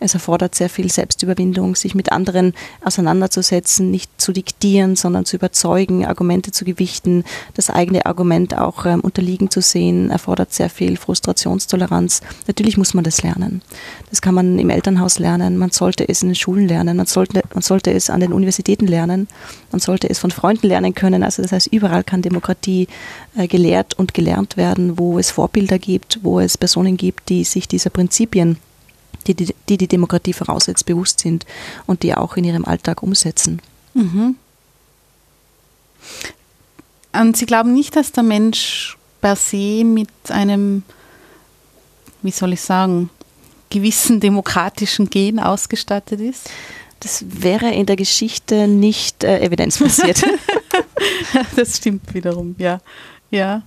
Es erfordert sehr viel Selbstüberwindung, sich mit anderen auseinanderzusetzen, nicht zu diktieren, sondern zu überzeugen, Argumente zu gewichten, das eigene Argument auch ähm, unterliegen zu sehen, erfordert sehr viel Frustrationstoleranz. Natürlich muss man das lernen. Das kann man im Elternhaus lernen, man sollte es in den Schulen lernen, man sollte, man sollte es an den Universitäten lernen, man sollte es von Freunden lernen können. Also das heißt, überall kann Demokratie äh, gelehrt und gelernt werden, wo es Vorbilder gibt, wo es Personen gibt, die sich dieser Prinzipien die die, die, die Demokratie voraussetzt, bewusst sind und die auch in ihrem Alltag umsetzen. Mhm. Und Sie glauben nicht, dass der Mensch per se mit einem, wie soll ich sagen, gewissen demokratischen Gen ausgestattet ist? Das wäre in der Geschichte nicht äh, evidenzbasiert. das stimmt wiederum, ja. Ja.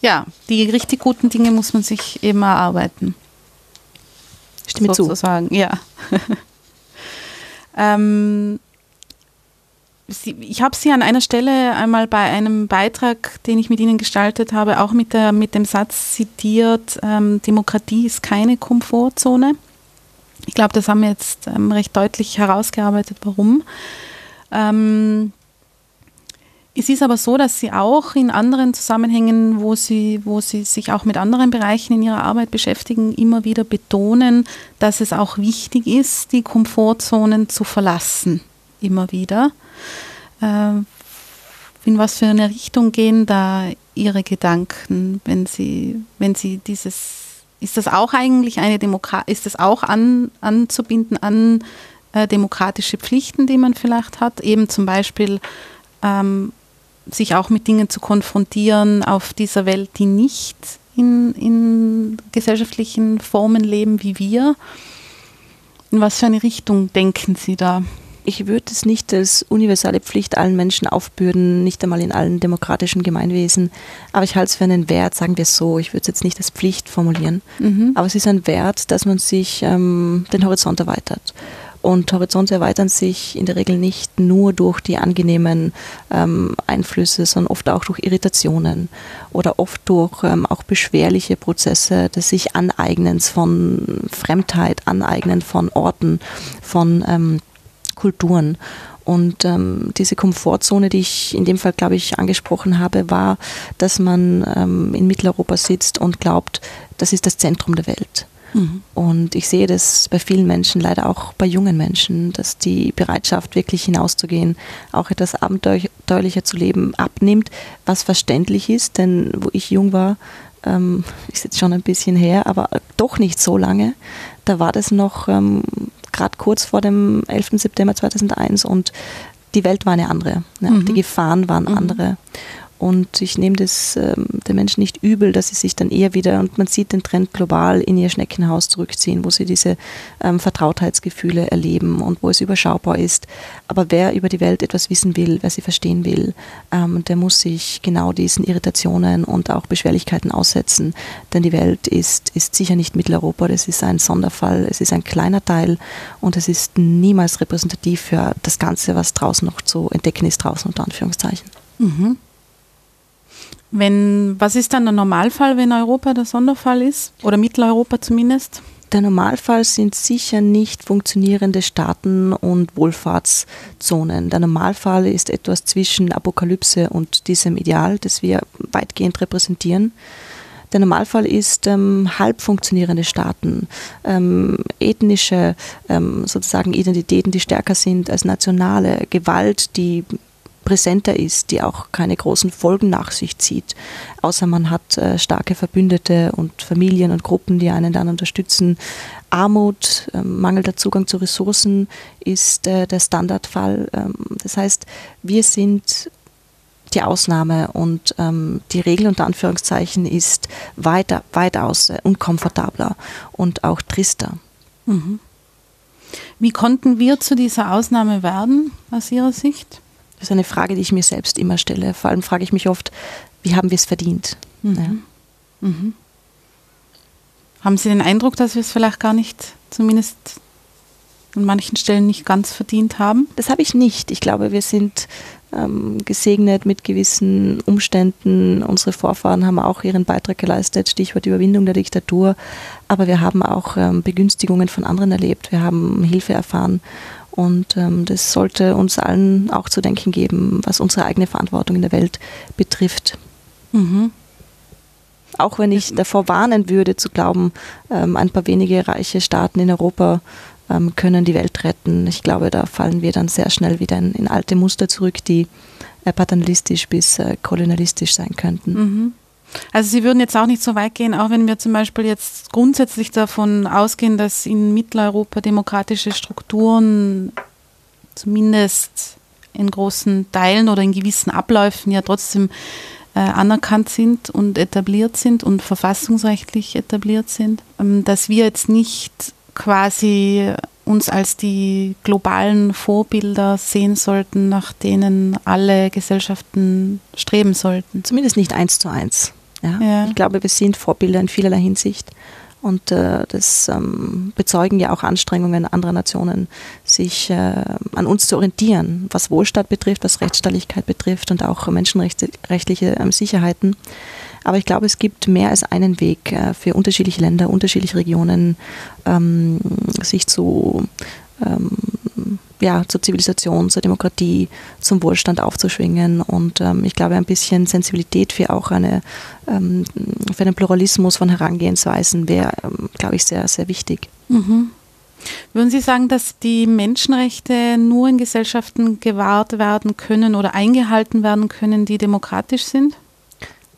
Ja, die richtig guten Dinge muss man sich eben erarbeiten. Stimme sozusagen. zu. Ja. ähm, Sie, ich habe Sie an einer Stelle einmal bei einem Beitrag, den ich mit Ihnen gestaltet habe, auch mit, der, mit dem Satz zitiert, ähm, Demokratie ist keine Komfortzone. Ich glaube, das haben wir jetzt ähm, recht deutlich herausgearbeitet, warum. Ähm, es ist aber so, dass Sie auch in anderen Zusammenhängen, wo Sie, wo Sie sich auch mit anderen Bereichen in Ihrer Arbeit beschäftigen, immer wieder betonen, dass es auch wichtig ist, die Komfortzonen zu verlassen. Immer wieder. Äh, in was für eine Richtung gehen da Ihre Gedanken, wenn Sie, wenn Sie dieses, ist das auch eigentlich eine Demokratie, ist das auch an, anzubinden an äh, demokratische Pflichten, die man vielleicht hat, eben zum Beispiel ähm, sich auch mit Dingen zu konfrontieren auf dieser Welt, die nicht in, in gesellschaftlichen Formen leben wie wir. In was für eine Richtung denken Sie da? Ich würde es nicht als universale Pflicht allen Menschen aufbürden, nicht einmal in allen demokratischen Gemeinwesen. Aber ich halte es für einen Wert, sagen wir es so. Ich würde es jetzt nicht als Pflicht formulieren. Mhm. Aber es ist ein Wert, dass man sich ähm, den Horizont erweitert. Und Horizonte erweitern sich in der Regel nicht nur durch die angenehmen ähm, Einflüsse, sondern oft auch durch Irritationen oder oft durch ähm, auch beschwerliche Prozesse des sich Aneignens von Fremdheit, Aneignen von Orten, von ähm, Kulturen. Und ähm, diese Komfortzone, die ich in dem Fall, glaube ich, angesprochen habe, war, dass man ähm, in Mitteleuropa sitzt und glaubt, das ist das Zentrum der Welt. Mhm. Und ich sehe das bei vielen Menschen, leider auch bei jungen Menschen, dass die Bereitschaft, wirklich hinauszugehen, auch etwas abenteuerlicher zu leben, abnimmt, was verständlich ist, denn wo ich jung war, ähm, ist jetzt schon ein bisschen her, aber doch nicht so lange, da war das noch ähm, gerade kurz vor dem 11. September 2001 und die Welt war eine andere. Ja, mhm. Die Gefahren waren mhm. Und ich nehme das ähm, den Menschen nicht übel, dass sie sich dann eher wieder, und man sieht den Trend global, in ihr Schneckenhaus zurückziehen, wo sie diese ähm, Vertrautheitsgefühle erleben und wo es überschaubar ist. Aber wer über die Welt etwas wissen will, wer sie verstehen will, ähm, der muss sich genau diesen Irritationen und auch Beschwerlichkeiten aussetzen. Denn die Welt ist, ist sicher nicht Mitteleuropa, das ist ein Sonderfall, es ist ein kleiner Teil und es ist niemals repräsentativ für das Ganze, was draußen noch zu entdecken ist, draußen unter Anführungszeichen. Mhm. Wenn, was ist dann der Normalfall, wenn Europa der Sonderfall ist? Oder Mitteleuropa zumindest? Der Normalfall sind sicher nicht funktionierende Staaten und Wohlfahrtszonen. Der Normalfall ist etwas zwischen Apokalypse und diesem Ideal, das wir weitgehend repräsentieren. Der Normalfall ist ähm, halb funktionierende Staaten, ähm, ethnische ähm, sozusagen Identitäten, die stärker sind als nationale, Gewalt, die präsenter ist, die auch keine großen Folgen nach sich zieht, außer man hat äh, starke Verbündete und Familien und Gruppen, die einen dann unterstützen. Armut, äh, mangelnder Zugang zu Ressourcen ist äh, der Standardfall. Ähm, das heißt, wir sind die Ausnahme und ähm, die Regel unter Anführungszeichen ist weiter, weitaus unkomfortabler und auch trister. Mhm. Wie konnten wir zu dieser Ausnahme werden, aus Ihrer Sicht? Das ist eine Frage, die ich mir selbst immer stelle. Vor allem frage ich mich oft, wie haben wir es verdient? Mhm. Ja. Mhm. Haben Sie den Eindruck, dass wir es vielleicht gar nicht, zumindest an manchen Stellen nicht ganz verdient haben? Das habe ich nicht. Ich glaube, wir sind ähm, gesegnet mit gewissen Umständen. Unsere Vorfahren haben auch ihren Beitrag geleistet, Stichwort Überwindung der Diktatur. Aber wir haben auch ähm, Begünstigungen von anderen erlebt. Wir haben Hilfe erfahren. Und ähm, das sollte uns allen auch zu denken geben, was unsere eigene Verantwortung in der Welt betrifft. Mhm. Auch wenn ich davor warnen würde, zu glauben, ähm, ein paar wenige reiche Staaten in Europa ähm, können die Welt retten. Ich glaube, da fallen wir dann sehr schnell wieder in, in alte Muster zurück, die äh, paternalistisch bis äh, kolonialistisch sein könnten. Mhm. Also Sie würden jetzt auch nicht so weit gehen, auch wenn wir zum Beispiel jetzt grundsätzlich davon ausgehen, dass in Mitteleuropa demokratische Strukturen zumindest in großen Teilen oder in gewissen Abläufen ja trotzdem äh, anerkannt sind und etabliert sind und verfassungsrechtlich etabliert sind, ähm, dass wir jetzt nicht quasi uns als die globalen Vorbilder sehen sollten, nach denen alle Gesellschaften streben sollten. Zumindest nicht eins zu eins. Ja? ja. Ich glaube, wir sind Vorbilder in vielerlei Hinsicht. Und äh, das ähm, bezeugen ja auch Anstrengungen anderer Nationen, sich äh, an uns zu orientieren, was Wohlstand betrifft, was Rechtsstaatlichkeit betrifft und auch menschenrechtliche äh, Sicherheiten. Aber ich glaube, es gibt mehr als einen Weg äh, für unterschiedliche Länder, unterschiedliche Regionen, ähm, sich zu ähm, ja, zur Zivilisation, zur Demokratie, zum Wohlstand aufzuschwingen. Und ähm, ich glaube, ein bisschen Sensibilität für auch eine, ähm, für einen Pluralismus von Herangehensweisen wäre, ähm, glaube ich, sehr, sehr wichtig. Mhm. Würden Sie sagen, dass die Menschenrechte nur in Gesellschaften gewahrt werden können oder eingehalten werden können, die demokratisch sind?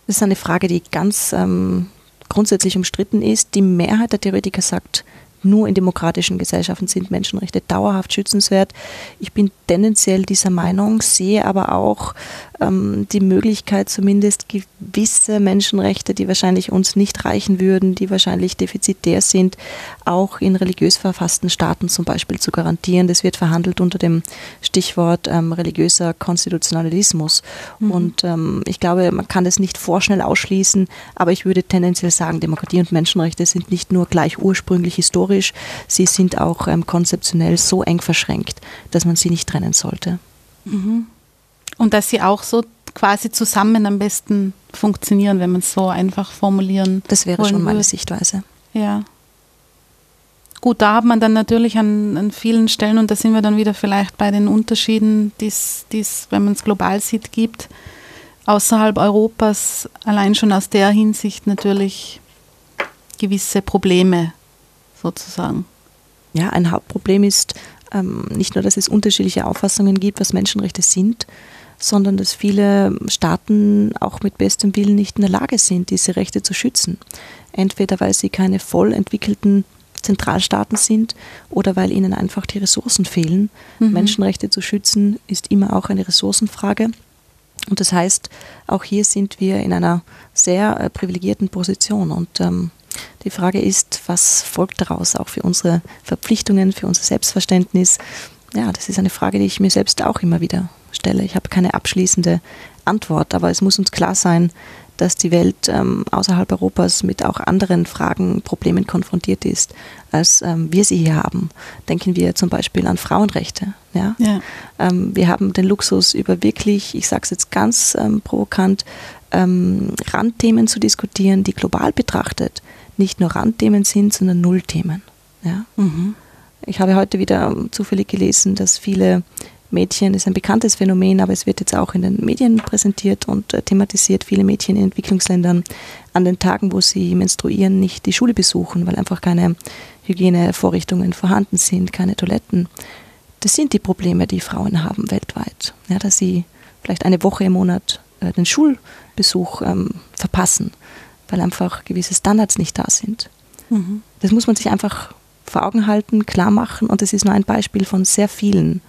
Das ist eine Frage, die ganz ähm, grundsätzlich umstritten ist. Die Mehrheit der Theoretiker sagt, nur in demokratischen Gesellschaften sind Menschenrechte dauerhaft schützenswert. Ich bin tendenziell dieser Meinung, sehe aber auch ähm, die Möglichkeit, zumindest gewisse Menschenrechte, die wahrscheinlich uns nicht reichen würden, die wahrscheinlich defizitär sind, auch in religiös verfassten Staaten zum Beispiel zu garantieren. Das wird verhandelt unter dem Stichwort ähm, religiöser Konstitutionalismus. Mhm. Und ähm, ich glaube, man kann das nicht vorschnell ausschließen, aber ich würde tendenziell sagen, Demokratie und Menschenrechte sind nicht nur gleich ursprünglich historisch, sie sind auch ähm, konzeptionell so eng verschränkt, dass man sie nicht trennen sollte. Mhm. Und dass sie auch so quasi zusammen am besten funktionieren, wenn man es so einfach formulieren Das wäre schon meine Sichtweise. Ja. Gut, da hat man dann natürlich an, an, vielen Stellen, und da sind wir dann wieder vielleicht bei den Unterschieden, die es, wenn man es global sieht, gibt, außerhalb Europas, allein schon aus der Hinsicht natürlich gewisse Probleme sozusagen. Ja, ein Hauptproblem ist ähm, nicht nur, dass es unterschiedliche Auffassungen gibt, was Menschenrechte sind, sondern dass viele Staaten auch mit bestem Willen nicht in der Lage sind, diese Rechte zu schützen. Entweder weil sie keine voll entwickelten Zentralstaaten sind oder weil ihnen einfach die Ressourcen fehlen. Mhm. Menschenrechte zu schützen ist immer auch eine Ressourcenfrage. Und das heißt, auch hier sind wir in einer sehr äh, privilegierten Position. Und ähm, die Frage ist, was folgt daraus auch für unsere Verpflichtungen, für unser Selbstverständnis? Ja, das ist eine Frage, die ich mir selbst auch immer wieder stelle. Ich habe keine abschließende Antwort, aber es muss uns klar sein, dass die Welt ähm, außerhalb Europas mit auch anderen Fragen, Problemen konfrontiert ist, als ähm, wir sie hier haben. Denken wir zum Beispiel an Frauenrechte. Ja? ja. Ähm, wir haben den Luxus, über wirklich, ich sage es jetzt ganz ähm, provokant, ähm, Randthemen zu diskutieren, die global betrachtet nicht nur Randthemen sind, sondern Nullthemen. Ja? Mhm. Ich habe heute wieder zufällig gelesen, dass viele Mädchen ist ein bekanntes Phänomen, aber es wird jetzt auch in den Medien präsentiert und äh, thematisiert. Viele Mädchen in Entwicklungsländern an den Tagen, wo sie menstruieren, nicht die Schule besuchen, weil einfach keine Hygienevorrichtungen vorhanden sind, keine Toiletten. Das sind die Probleme, die Frauen haben weltweit. Ja, dass sie vielleicht eine Woche im Monat äh, den Schulbesuch ähm, verpassen, weil einfach gewisse Standards nicht da sind. Mhm. Das muss man sich einfach vor Augen halten, klar machen und das ist nur ein Beispiel von sehr vielen.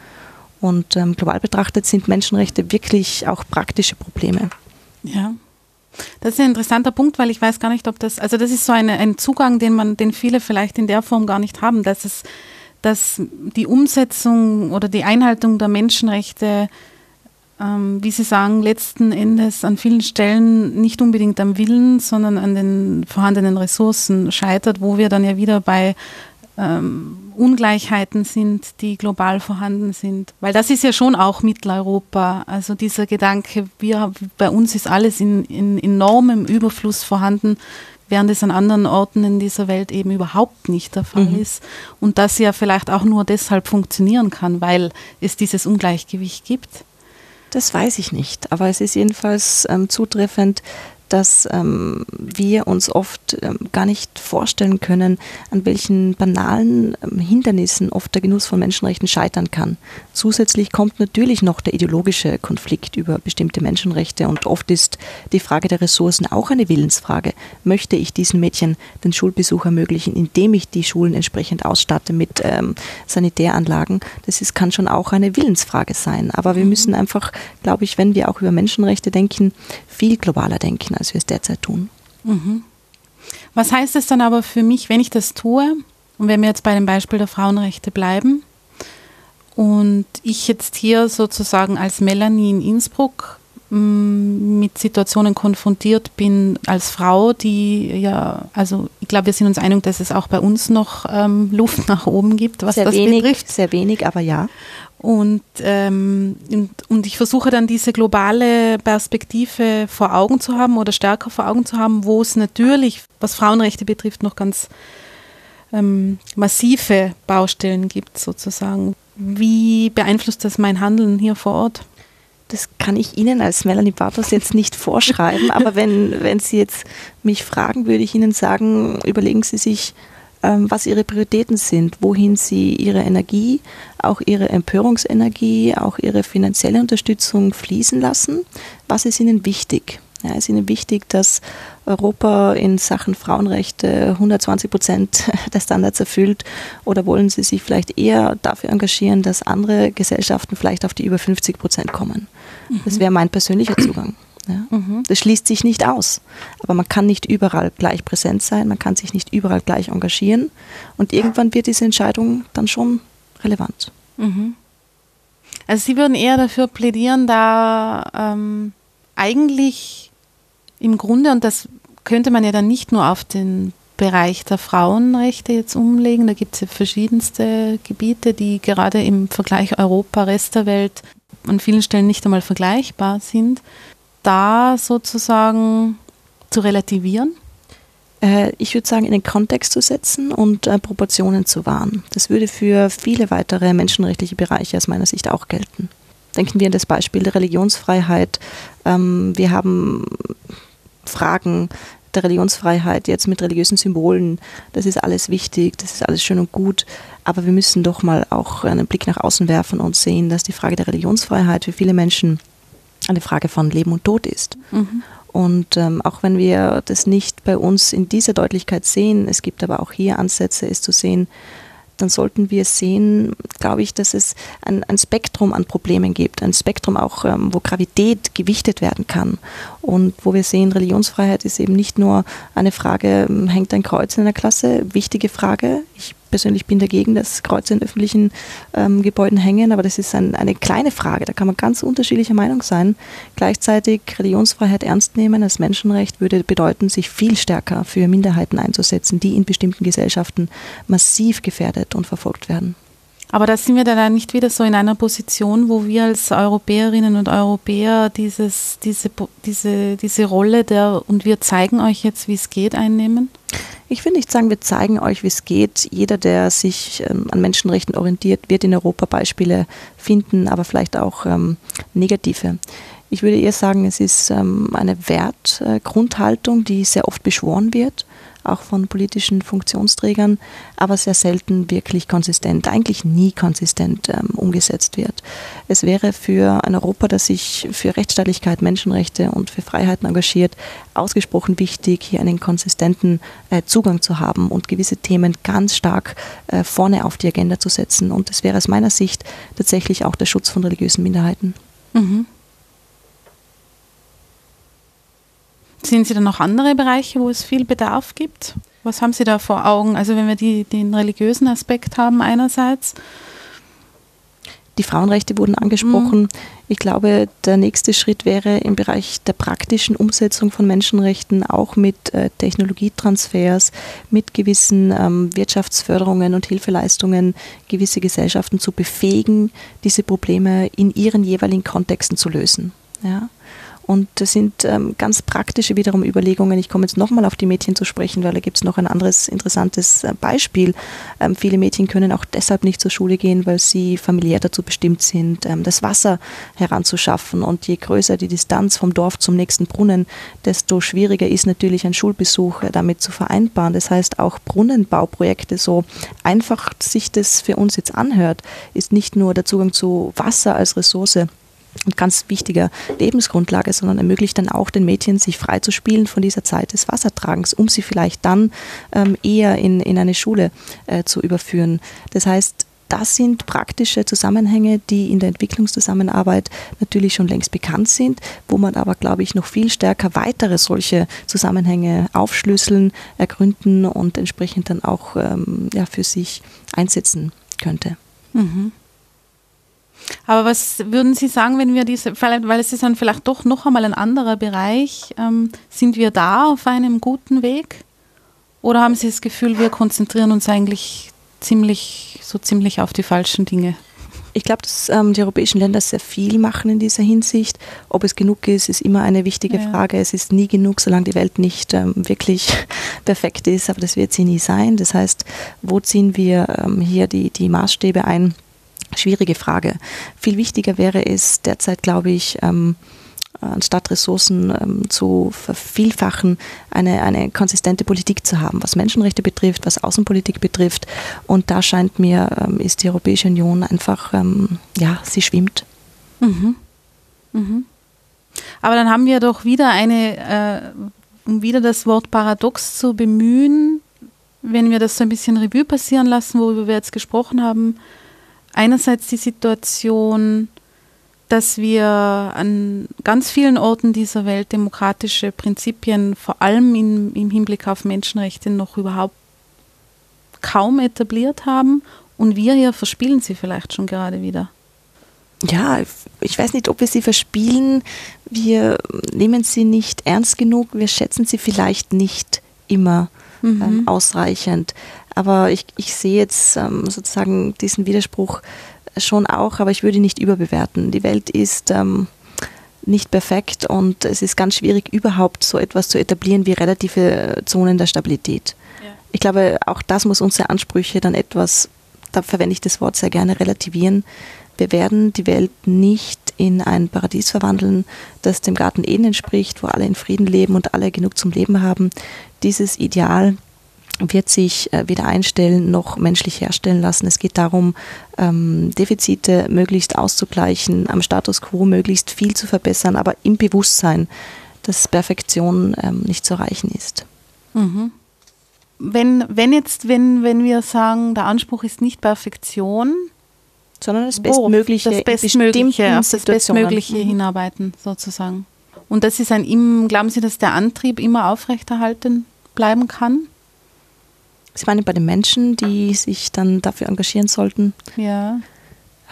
Und ähm, global betrachtet sind Menschenrechte wirklich auch praktische Probleme. Ja. Das ist ein interessanter Punkt, weil ich weiß gar nicht, ob das, also das ist so eine, ein Zugang, den man, den viele vielleicht in der Form gar nicht haben, dass es, dass die Umsetzung oder die Einhaltung der Menschenrechte, ähm, wie Sie sagen, letzten Endes an vielen Stellen nicht unbedingt am Willen, sondern an den vorhandenen Ressourcen scheitert, wo wir dann ja wieder bei ähm, Ungleichheiten sind, die global vorhanden sind. Weil das ist ja schon auch Mitteleuropa. Also dieser Gedanke, wir, bei uns ist alles in, in enormem Überfluss vorhanden, während es an anderen Orten in dieser Welt eben überhaupt nicht der Fall mhm. ist. Und das ja vielleicht auch nur deshalb funktionieren kann, weil es dieses Ungleichgewicht gibt. Das weiß ich nicht, aber es ist jedenfalls ähm, zutreffend, dass ähm, wir uns oft ähm, gar nicht vorstellen können, an welchen banalen ähm, Hindernissen oft der Genuss von Menschenrechten scheitern kann. Zusätzlich kommt natürlich noch der ideologische Konflikt über bestimmte Menschenrechte und oft ist die Frage der Ressourcen auch eine Willensfrage. Möchte ich diesen Mädchen den Schulbesuch ermöglichen, indem ich die Schulen entsprechend ausstatte mit ähm, Sanitäranlagen? Das ist, kann schon auch eine Willensfrage sein. Aber wir mhm. müssen einfach, glaube ich, wenn wir auch über Menschenrechte denken, viel globaler denken, als wir es derzeit tun. Mhm. Was heißt es dann aber für mich, wenn ich das tue und wenn wir jetzt bei dem Beispiel der Frauenrechte bleiben und ich jetzt hier sozusagen als Melanie in Innsbruck mm, mit Situationen konfrontiert bin als Frau, die ja, also ich glaube, wir sind uns einig, dass es auch bei uns noch ähm, Luft nach oben gibt, was sehr das wenig, betrifft. Sehr wenig, aber ja. Und, ähm, und, und, ich versuche dann diese globale Perspektive vor Augen zu haben oder stärker vor Augen zu haben, wo es natürlich, was Frauenrechte betrifft, noch ganz ähm, massive Baustellen gibt sozusagen. Wie beeinflusst das mein Handeln hier vor Ort? Das kann ich Ihnen als Melanie Bartos jetzt nicht vorschreiben, aber wenn, wenn Sie jetzt mich fragen, würde ich Ihnen sagen, überlegen Sie sich, was ihre Prioritäten sind, wohin sie ihre Energie, auch ihre Empörungsenergie, auch ihre finanzielle Unterstützung fließen lassen, was ist ihnen wichtig. Ja, ist Ihnen wichtig, dass Europa in Sachen Frauenrechte 120 Prozent der Standards erfüllt? Oder wollen Sie sich vielleicht eher dafür engagieren, dass andere Gesellschaften vielleicht auf die über 50 Prozent kommen? Mhm. Das wäre mein persönlicher Zugang. Ja? Mhm. Das schließt sich nicht aus. Aber man kann nicht überall gleich präsent sein, man kann sich nicht überall gleich engagieren. Und irgendwann wird diese Entscheidung dann schon relevant. Mhm. Also Sie würden eher dafür plädieren, da ähm, eigentlich im Grunde, und das könnte man ja dann nicht nur auf den Bereich der Frauenrechte jetzt umlegen, da gibt es ja verschiedenste Gebiete, die gerade im Vergleich Europa, Rest der Welt an vielen Stellen nicht einmal vergleichbar sind, da sozusagen zu relativieren? Äh, ich würde sagen, in den Kontext zu setzen und äh, Proportionen zu wahren. Das würde für viele weitere menschenrechtliche Bereiche aus meiner Sicht auch gelten. Denken wir an das Beispiel der Religionsfreiheit. Ähm, wir haben Fragen der Religionsfreiheit jetzt mit religiösen Symbolen. Das ist alles wichtig, das ist alles schön und gut. Aber wir müssen doch mal auch einen Blick nach außen werfen und sehen, dass die Frage der Religionsfreiheit für viele Menschen eine Frage von Leben und Tod ist. Mhm. Und ähm, auch wenn wir das nicht bei uns in dieser Deutlichkeit sehen, es gibt aber auch hier Ansätze, es zu sehen, dann sollten wir sehen, glaube ich, dass es ein, ein Spektrum an Problemen gibt, ein Spektrum auch, ähm, wo Gravität gewichtet werden kann und wo wir sehen, Religionsfreiheit ist eben nicht nur eine Frage, ähm, hängt ein Kreuz in einer Klasse, wichtige Frage. Ich persönlich bin dagegen, dass Kreuze in öffentlichen ähm, Gebäuden hängen, aber das ist ein, eine kleine Frage, da kann man ganz unterschiedlicher Meinung sein. Gleichzeitig Religionsfreiheit ernst nehmen als Menschenrecht würde bedeuten, sich viel stärker für Minderheiten einzusetzen, die in bestimmten Gesellschaften massiv gefährdet und verfolgt werden. Aber da sind wir dann nicht wieder so in einer Position, wo wir als Europäerinnen und Europäer dieses, diese, diese, diese Rolle der und wir zeigen euch jetzt, wie es geht, einnehmen? Ich will nicht sagen, wir zeigen euch, wie es geht. Jeder, der sich ähm, an Menschenrechten orientiert, wird in Europa Beispiele finden, aber vielleicht auch ähm, negative. Ich würde eher sagen, es ist ähm, eine Wertgrundhaltung, die sehr oft beschworen wird auch von politischen Funktionsträgern, aber sehr selten wirklich konsistent, eigentlich nie konsistent ähm, umgesetzt wird. Es wäre für ein Europa, das sich für Rechtsstaatlichkeit, Menschenrechte und für Freiheiten engagiert, ausgesprochen wichtig, hier einen konsistenten äh, Zugang zu haben und gewisse Themen ganz stark äh, vorne auf die Agenda zu setzen. Und das wäre aus meiner Sicht tatsächlich auch der Schutz von religiösen Minderheiten. Mhm. Sehen Sie da noch andere Bereiche, wo es viel Bedarf gibt? Was haben Sie da vor Augen? Also wenn wir die, den religiösen Aspekt haben einerseits. Die Frauenrechte wurden angesprochen. Mhm. Ich glaube, der nächste Schritt wäre im Bereich der praktischen Umsetzung von Menschenrechten, auch mit äh, Technologietransfers, mit gewissen ähm, Wirtschaftsförderungen und Hilfeleistungen, gewisse Gesellschaften zu befähigen, diese Probleme in ihren jeweiligen Kontexten zu lösen. Ja? Und das sind ähm, ganz praktische wiederum Überlegungen. Ich komme jetzt nochmal auf die Mädchen zu sprechen, weil da gibt es noch ein anderes interessantes äh, Beispiel. Ähm, viele Mädchen können auch deshalb nicht zur Schule gehen, weil sie familiär dazu bestimmt sind, ähm, das Wasser heranzuschaffen. Und je größer die Distanz vom Dorf zum nächsten Brunnen, desto schwieriger ist natürlich ein Schulbesuch äh, damit zu vereinbaren. Das heißt, auch Brunnenbauprojekte, so einfach sich das für uns jetzt anhört, ist nicht nur der Zugang zu Wasser als Ressource, und ganz wichtiger Lebensgrundlage, sondern ermöglicht dann auch den Mädchen, sich frei zu spielen von dieser Zeit des Wassertragens, um sie vielleicht dann ähm, eher in, in eine Schule äh, zu überführen. Das heißt, das sind praktische Zusammenhänge, die in der Entwicklungszusammenarbeit natürlich schon längst bekannt sind, wo man aber, glaube ich, noch viel stärker weitere solche Zusammenhänge aufschlüsseln, ergründen und entsprechend dann auch ähm, ja, für sich einsetzen könnte. Mhm. Aber was würden Sie sagen, wenn wir diese, weil es ist dann vielleicht doch noch einmal ein anderer Bereich, ähm, sind wir da auf einem guten Weg? Oder haben Sie das Gefühl, wir konzentrieren uns eigentlich ziemlich, so ziemlich auf die falschen Dinge? Ich glaube, dass ähm, die europäischen Länder sehr viel machen in dieser Hinsicht. Ob es genug ist, ist immer eine wichtige ja. Frage. Es ist nie genug, solange die Welt nicht ähm, wirklich perfekt ist, aber das wird sie nie sein. Das heißt, wo ziehen wir ähm, hier die, die Maßstäbe ein? Schwierige Frage. Viel wichtiger wäre es derzeit, glaube ich, ähm, anstatt Ressourcen ähm, zu vervielfachen, eine, eine konsistente Politik zu haben, was Menschenrechte betrifft, was Außenpolitik betrifft. Und da scheint mir, ähm, ist die Europäische Union einfach, ähm, ja, sie schwimmt. Mhm. Mhm. Aber dann haben wir doch wieder eine, äh, um wieder das Wort paradox zu bemühen, wenn wir das so ein bisschen Revue passieren lassen, worüber wir jetzt gesprochen haben, einerseits die Situation, dass wir an ganz vielen Orten dieser Welt demokratische Prinzipien, vor allem in, im Hinblick auf Menschenrechte, noch überhaupt kaum etabliert haben und wir hier verspielen sie vielleicht schon gerade wieder. Ja, ich weiß nicht, ob wir sie verspielen. Wir nehmen sie nicht ernst genug. Wir schätzen sie vielleicht nicht immer mhm. ähm, ausreichend. Aber ich, ich sehe jetzt ähm, sozusagen diesen Widerspruch schon auch, aber ich würde ihn nicht überbewerten. Die Welt ist ähm, nicht perfekt und es ist ganz schwierig, überhaupt so etwas zu etablieren wie relative Zonen der Stabilität. Ja. Ich glaube, auch das muss unsere Ansprüche dann etwas, da verwende ich das Wort sehr gerne, relativieren. Wir werden die Welt nicht in ein Paradies verwandeln, das dem Garten Eden entspricht, wo alle in Frieden leben und alle genug zum Leben haben. Dieses Ideal wird sich äh, weder einstellen noch menschlich herstellen lassen. Es geht darum, ähm, Defizite möglichst auszugleichen, am Status quo möglichst viel zu verbessern, aber im Bewusstsein, dass Perfektion ähm, nicht zu erreichen ist. Mhm. Wenn, wenn jetzt, wenn, wenn wir sagen, der Anspruch ist nicht Perfektion, sondern das Bestmögliche, das Bestmögliche auf das Bestmögliche mhm. hinarbeiten, sozusagen. Und das ist ein, glauben Sie, dass der Antrieb immer aufrechterhalten bleiben kann? Ich meine, bei den Menschen, die sich dann dafür engagieren sollten. Ja.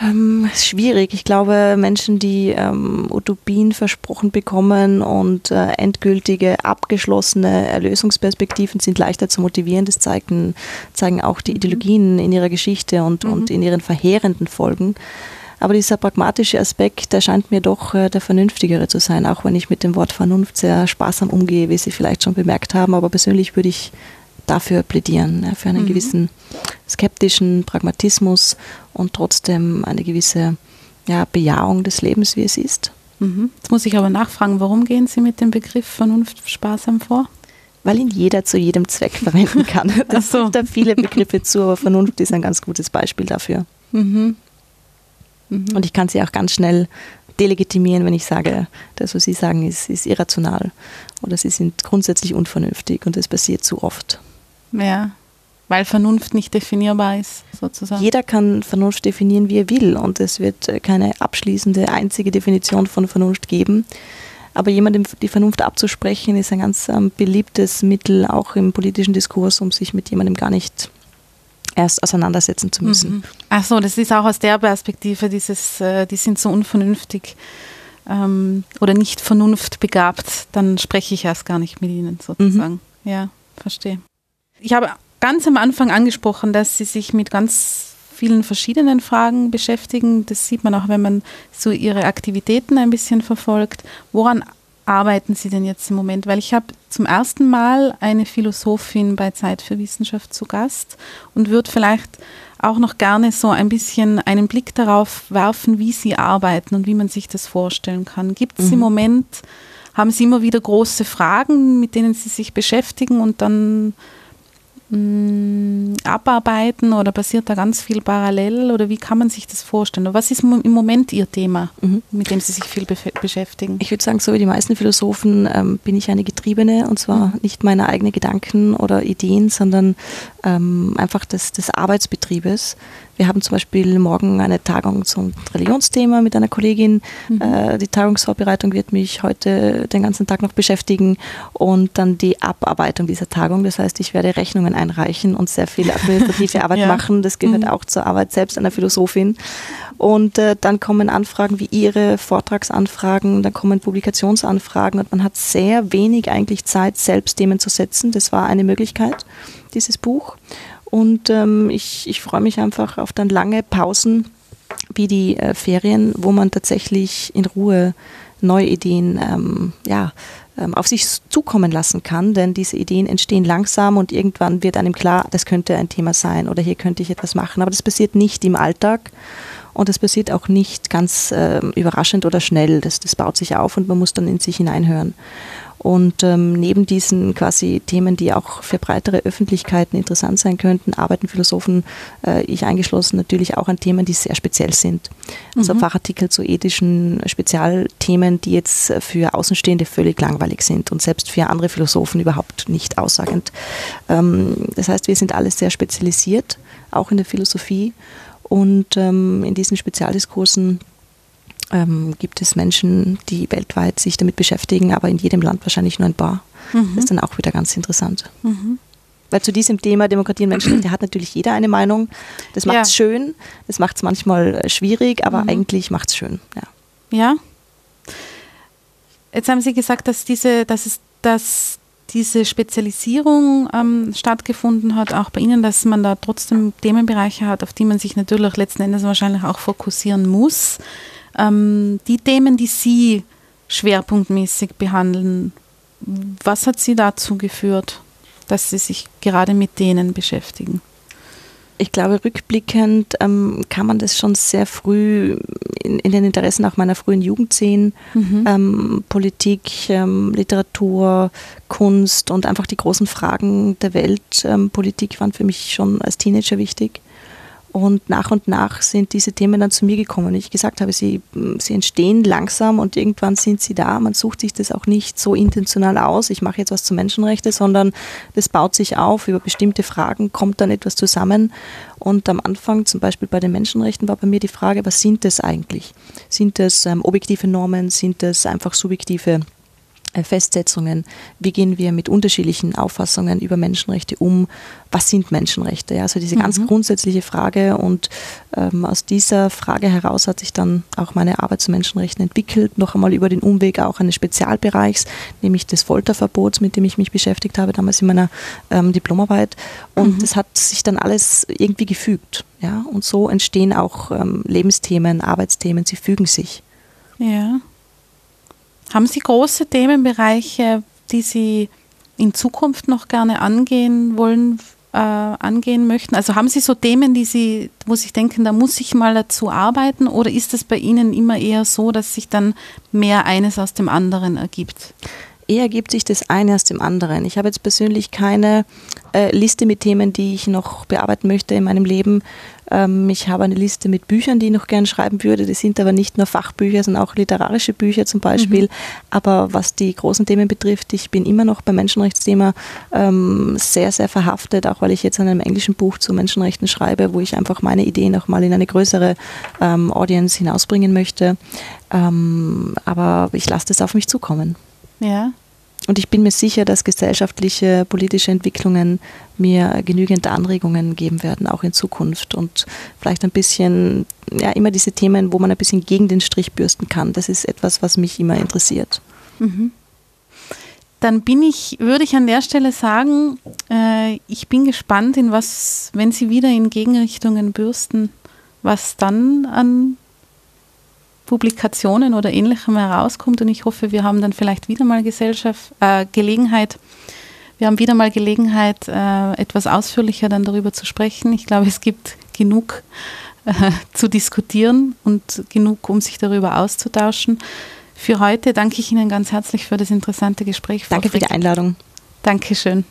Ähm, schwierig. Ich glaube, Menschen, die ähm, Utopien versprochen bekommen und äh, endgültige, abgeschlossene Erlösungsperspektiven sind leichter zu motivieren. Das zeigen, zeigen auch die mhm. Ideologien in ihrer Geschichte und, mhm. und in ihren verheerenden Folgen. Aber dieser pragmatische Aspekt, der scheint mir doch äh, der vernünftigere zu sein, auch wenn ich mit dem Wort Vernunft sehr sparsam umgehe, wie Sie vielleicht schon bemerkt haben. Aber persönlich würde ich dafür plädieren, ja, für einen mhm. gewissen skeptischen Pragmatismus und trotzdem eine gewisse ja, Bejahung des Lebens, wie es ist. Mhm. Jetzt muss ich aber nachfragen, warum gehen Sie mit dem Begriff Vernunft sparsam vor? Weil ihn jeder zu jedem Zweck verwenden kann. Das so. gibt da viele Begriffe zu, aber Vernunft ist ein ganz gutes Beispiel dafür. Mhm. Mhm. Und ich kann sie auch ganz schnell delegitimieren, wenn ich sage, das, was Sie sagen, ist, ist irrational oder Sie sind grundsätzlich unvernünftig und das passiert zu oft. Ja, weil Vernunft nicht definierbar ist, sozusagen. Jeder kann Vernunft definieren, wie er will, und es wird äh, keine abschließende, einzige Definition von Vernunft geben. Aber jemandem die Vernunft abzusprechen, ist ein ganz ähm, beliebtes Mittel, auch im politischen Diskurs, um sich mit jemandem gar nicht erst auseinandersetzen zu müssen. Mhm. Ach so, das ist auch aus der Perspektive, dieses, äh, die sind so unvernünftig ähm, oder nicht vernunftbegabt, dann spreche ich erst gar nicht mit ihnen sozusagen. Mhm. Ja, verstehe ich habe ganz am Anfang angesprochen, dass Sie sich mit ganz vielen verschiedenen Fragen beschäftigen. Das sieht man auch, wenn man so Ihre Aktivitäten ein bisschen verfolgt. Woran arbeiten Sie denn jetzt im Moment? Weil ich habe zum ersten Mal eine Philosophin bei Zeit für Wissenschaft zu Gast und würde vielleicht auch noch gerne so ein bisschen einen Blick darauf werfen, wie Sie arbeiten und wie man sich das vorstellen kann. Gibt es mhm. im Moment, haben Sie immer wieder große Fragen, mit denen Sie sich beschäftigen und dann mh, mm, abarbeiten oder passiert da ganz viel parallel oder wie kann man sich das vorstellen? Was ist im Moment Ihr Thema, mhm. mit dem Sie sich viel beschäftigen? Ich würde sagen, so wie die meisten Philosophen ähm, bin ich eine Getriebene und zwar mhm. nicht meine eigenen Gedanken oder Ideen, sondern ähm, einfach des, des Arbeitsbetriebes. Wir haben zum Beispiel morgen eine Tagung zum Religionsthema mit einer Kollegin. Mhm. Äh, die Tagungsvorbereitung wird mich heute den ganzen Tag noch beschäftigen und dann die Abarbeitung dieser Tagung. Das heißt, ich werde Rechnungen einreichen und sehr viel administrative Arbeit ja. machen. Das gehört mhm. auch zur Arbeit selbst einer Philosophin. Und äh, dann kommen Anfragen wie Ihre, Vortragsanfragen, dann kommen Publikationsanfragen und man hat sehr wenig eigentlich Zeit, selbst Themen zu setzen. Das war eine Möglichkeit, dieses Buch. Und ähm, ich, ich freue mich einfach auf dann lange Pausen wie die äh, Ferien, wo man tatsächlich in Ruhe neue Ideen ähm, ja, auf sich zukommen lassen kann, denn diese Ideen entstehen langsam und irgendwann wird einem klar, das könnte ein Thema sein oder hier könnte ich etwas machen. Aber das passiert nicht im Alltag und das passiert auch nicht ganz äh, überraschend oder schnell. Das, das baut sich auf und man muss dann in sich hineinhören. Und ähm, neben diesen quasi Themen, die auch für breitere Öffentlichkeiten interessant sein könnten, arbeiten Philosophen, äh, ich eingeschlossen, natürlich auch an Themen, die sehr speziell sind. Also mhm. Fachartikel zu ethischen Spezialthemen, die jetzt für Außenstehende völlig langweilig sind und selbst für andere Philosophen überhaupt nicht aussagend. Ähm, das heißt, wir sind alle sehr spezialisiert, auch in der Philosophie. Und ähm, in diesen Spezialdiskursen ähm, gibt es Menschen, die weltweit sich damit beschäftigen, aber in jedem Land wahrscheinlich nur ein paar. Mhm. Das ist dann auch wieder ganz interessant. Mhm. Weil zu diesem Thema Demokratie und Menschenrechte hat natürlich jeder eine Meinung. Das macht es ja. schön, das macht es manchmal äh, schwierig, aber mhm. eigentlich macht es schön. Ja. ja. Jetzt haben Sie gesagt, dass diese, dass es, dass diese Spezialisierung ähm, stattgefunden hat, auch bei Ihnen, dass man da trotzdem Themenbereiche hat, auf die man sich natürlich letzten Endes wahrscheinlich auch fokussieren muss. Ähm, die Themen, die Sie schwerpunktmäßig behandeln, was hat Sie dazu geführt, dass Sie sich gerade mit denen beschäftigen? Ich glaube, rückblickend ähm, kann man das schon sehr früh in, in, den Interessen auch meiner frühen Jugend sehen. Mhm. Ähm, Politik, ähm, Literatur, Kunst und einfach die großen Fragen der Welt. Ähm, Politik waren für mich schon als Teenager wichtig. Und nach und nach sind diese Themen dann zu mir gekommen. Ich gesagt habe, sie, sie entstehen langsam und irgendwann sind sie da. Man sucht sich das auch nicht so intentional aus. Ich mache jetzt was zu Menschenrechten, sondern das baut sich auf. Über bestimmte Fragen kommt dann etwas zusammen. Und am Anfang, zum Beispiel bei den Menschenrechten, war bei mir die Frage, was sind das eigentlich? Sind das ähm, objektive Normen? Sind das einfach subjektive äh, Festsetzungen, wie gehen wir mit unterschiedlichen Auffassungen über Menschenrechte um, was sind Menschenrechte? Ja, also diese ganz mhm. grundsätzliche Frage und ähm, aus dieser Frage heraus hat sich dann auch meine Arbeit zu Menschenrechten entwickelt, noch einmal über den Umweg auch eines Spezialbereichs, nämlich des Folterverbots, mit dem ich mich beschäftigt habe, damals in meiner ähm, Diplomarbeit und mhm. das hat sich dann alles irgendwie gefügt. Ja, und so entstehen auch ähm, Lebensthemen, Arbeitsthemen, sie fügen sich. Ja. Haben Sie große Themenbereiche, die Sie in Zukunft noch gerne angehen wollen, äh, angehen möchten? Also haben Sie so Themen, die Sie, wo Sie denken, da muss ich mal dazu arbeiten oder ist es bei Ihnen immer eher so, dass sich dann mehr eines aus dem anderen ergibt? Eher ergibt sich das eine aus dem anderen. Ich habe jetzt persönlich keine äh, Liste mit Themen, die ich noch bearbeiten möchte in meinem Leben. Ähm, ich habe eine Liste mit Büchern, die ich noch gern schreiben würde. Das sind aber nicht nur Fachbücher, sondern auch literarische Bücher zum Beispiel. Mhm. Aber was die großen Themen betrifft, ich bin immer noch beim Menschenrechtsthema ähm, sehr, sehr verhaftet, auch weil ich jetzt an einem englischen Buch zu Menschenrechten schreibe, wo ich einfach meine Ideen nochmal in eine größere ähm, Audience hinausbringen möchte. Ähm, aber ich lasse das auf mich zukommen. Ja. Und ich bin mir sicher, dass gesellschaftliche, politische Entwicklungen mir genügend Anregungen geben werden, auch in Zukunft. Und vielleicht ein bisschen, ja, immer diese Themen, wo man ein bisschen gegen den Strich bürsten kann. Das ist etwas, was mich immer interessiert. Mhm. Dann bin ich, würde ich an der Stelle sagen, äh, ich bin gespannt, in was, wenn Sie wieder in Gegenrichtungen bürsten, was dann an Publikationen oder ähnlichem herauskommt. Und ich hoffe, wir haben dann vielleicht wieder mal Gesellschaft, äh, Gelegenheit, wir haben wieder mal Gelegenheit, äh, etwas ausführlicher dann darüber zu sprechen. Ich glaube, es gibt genug äh, zu diskutieren und genug, um sich darüber auszutauschen. Für heute danke ich Ihnen ganz herzlich für das interessante Gespräch. Danke Frick. für die Einladung. Dankeschön.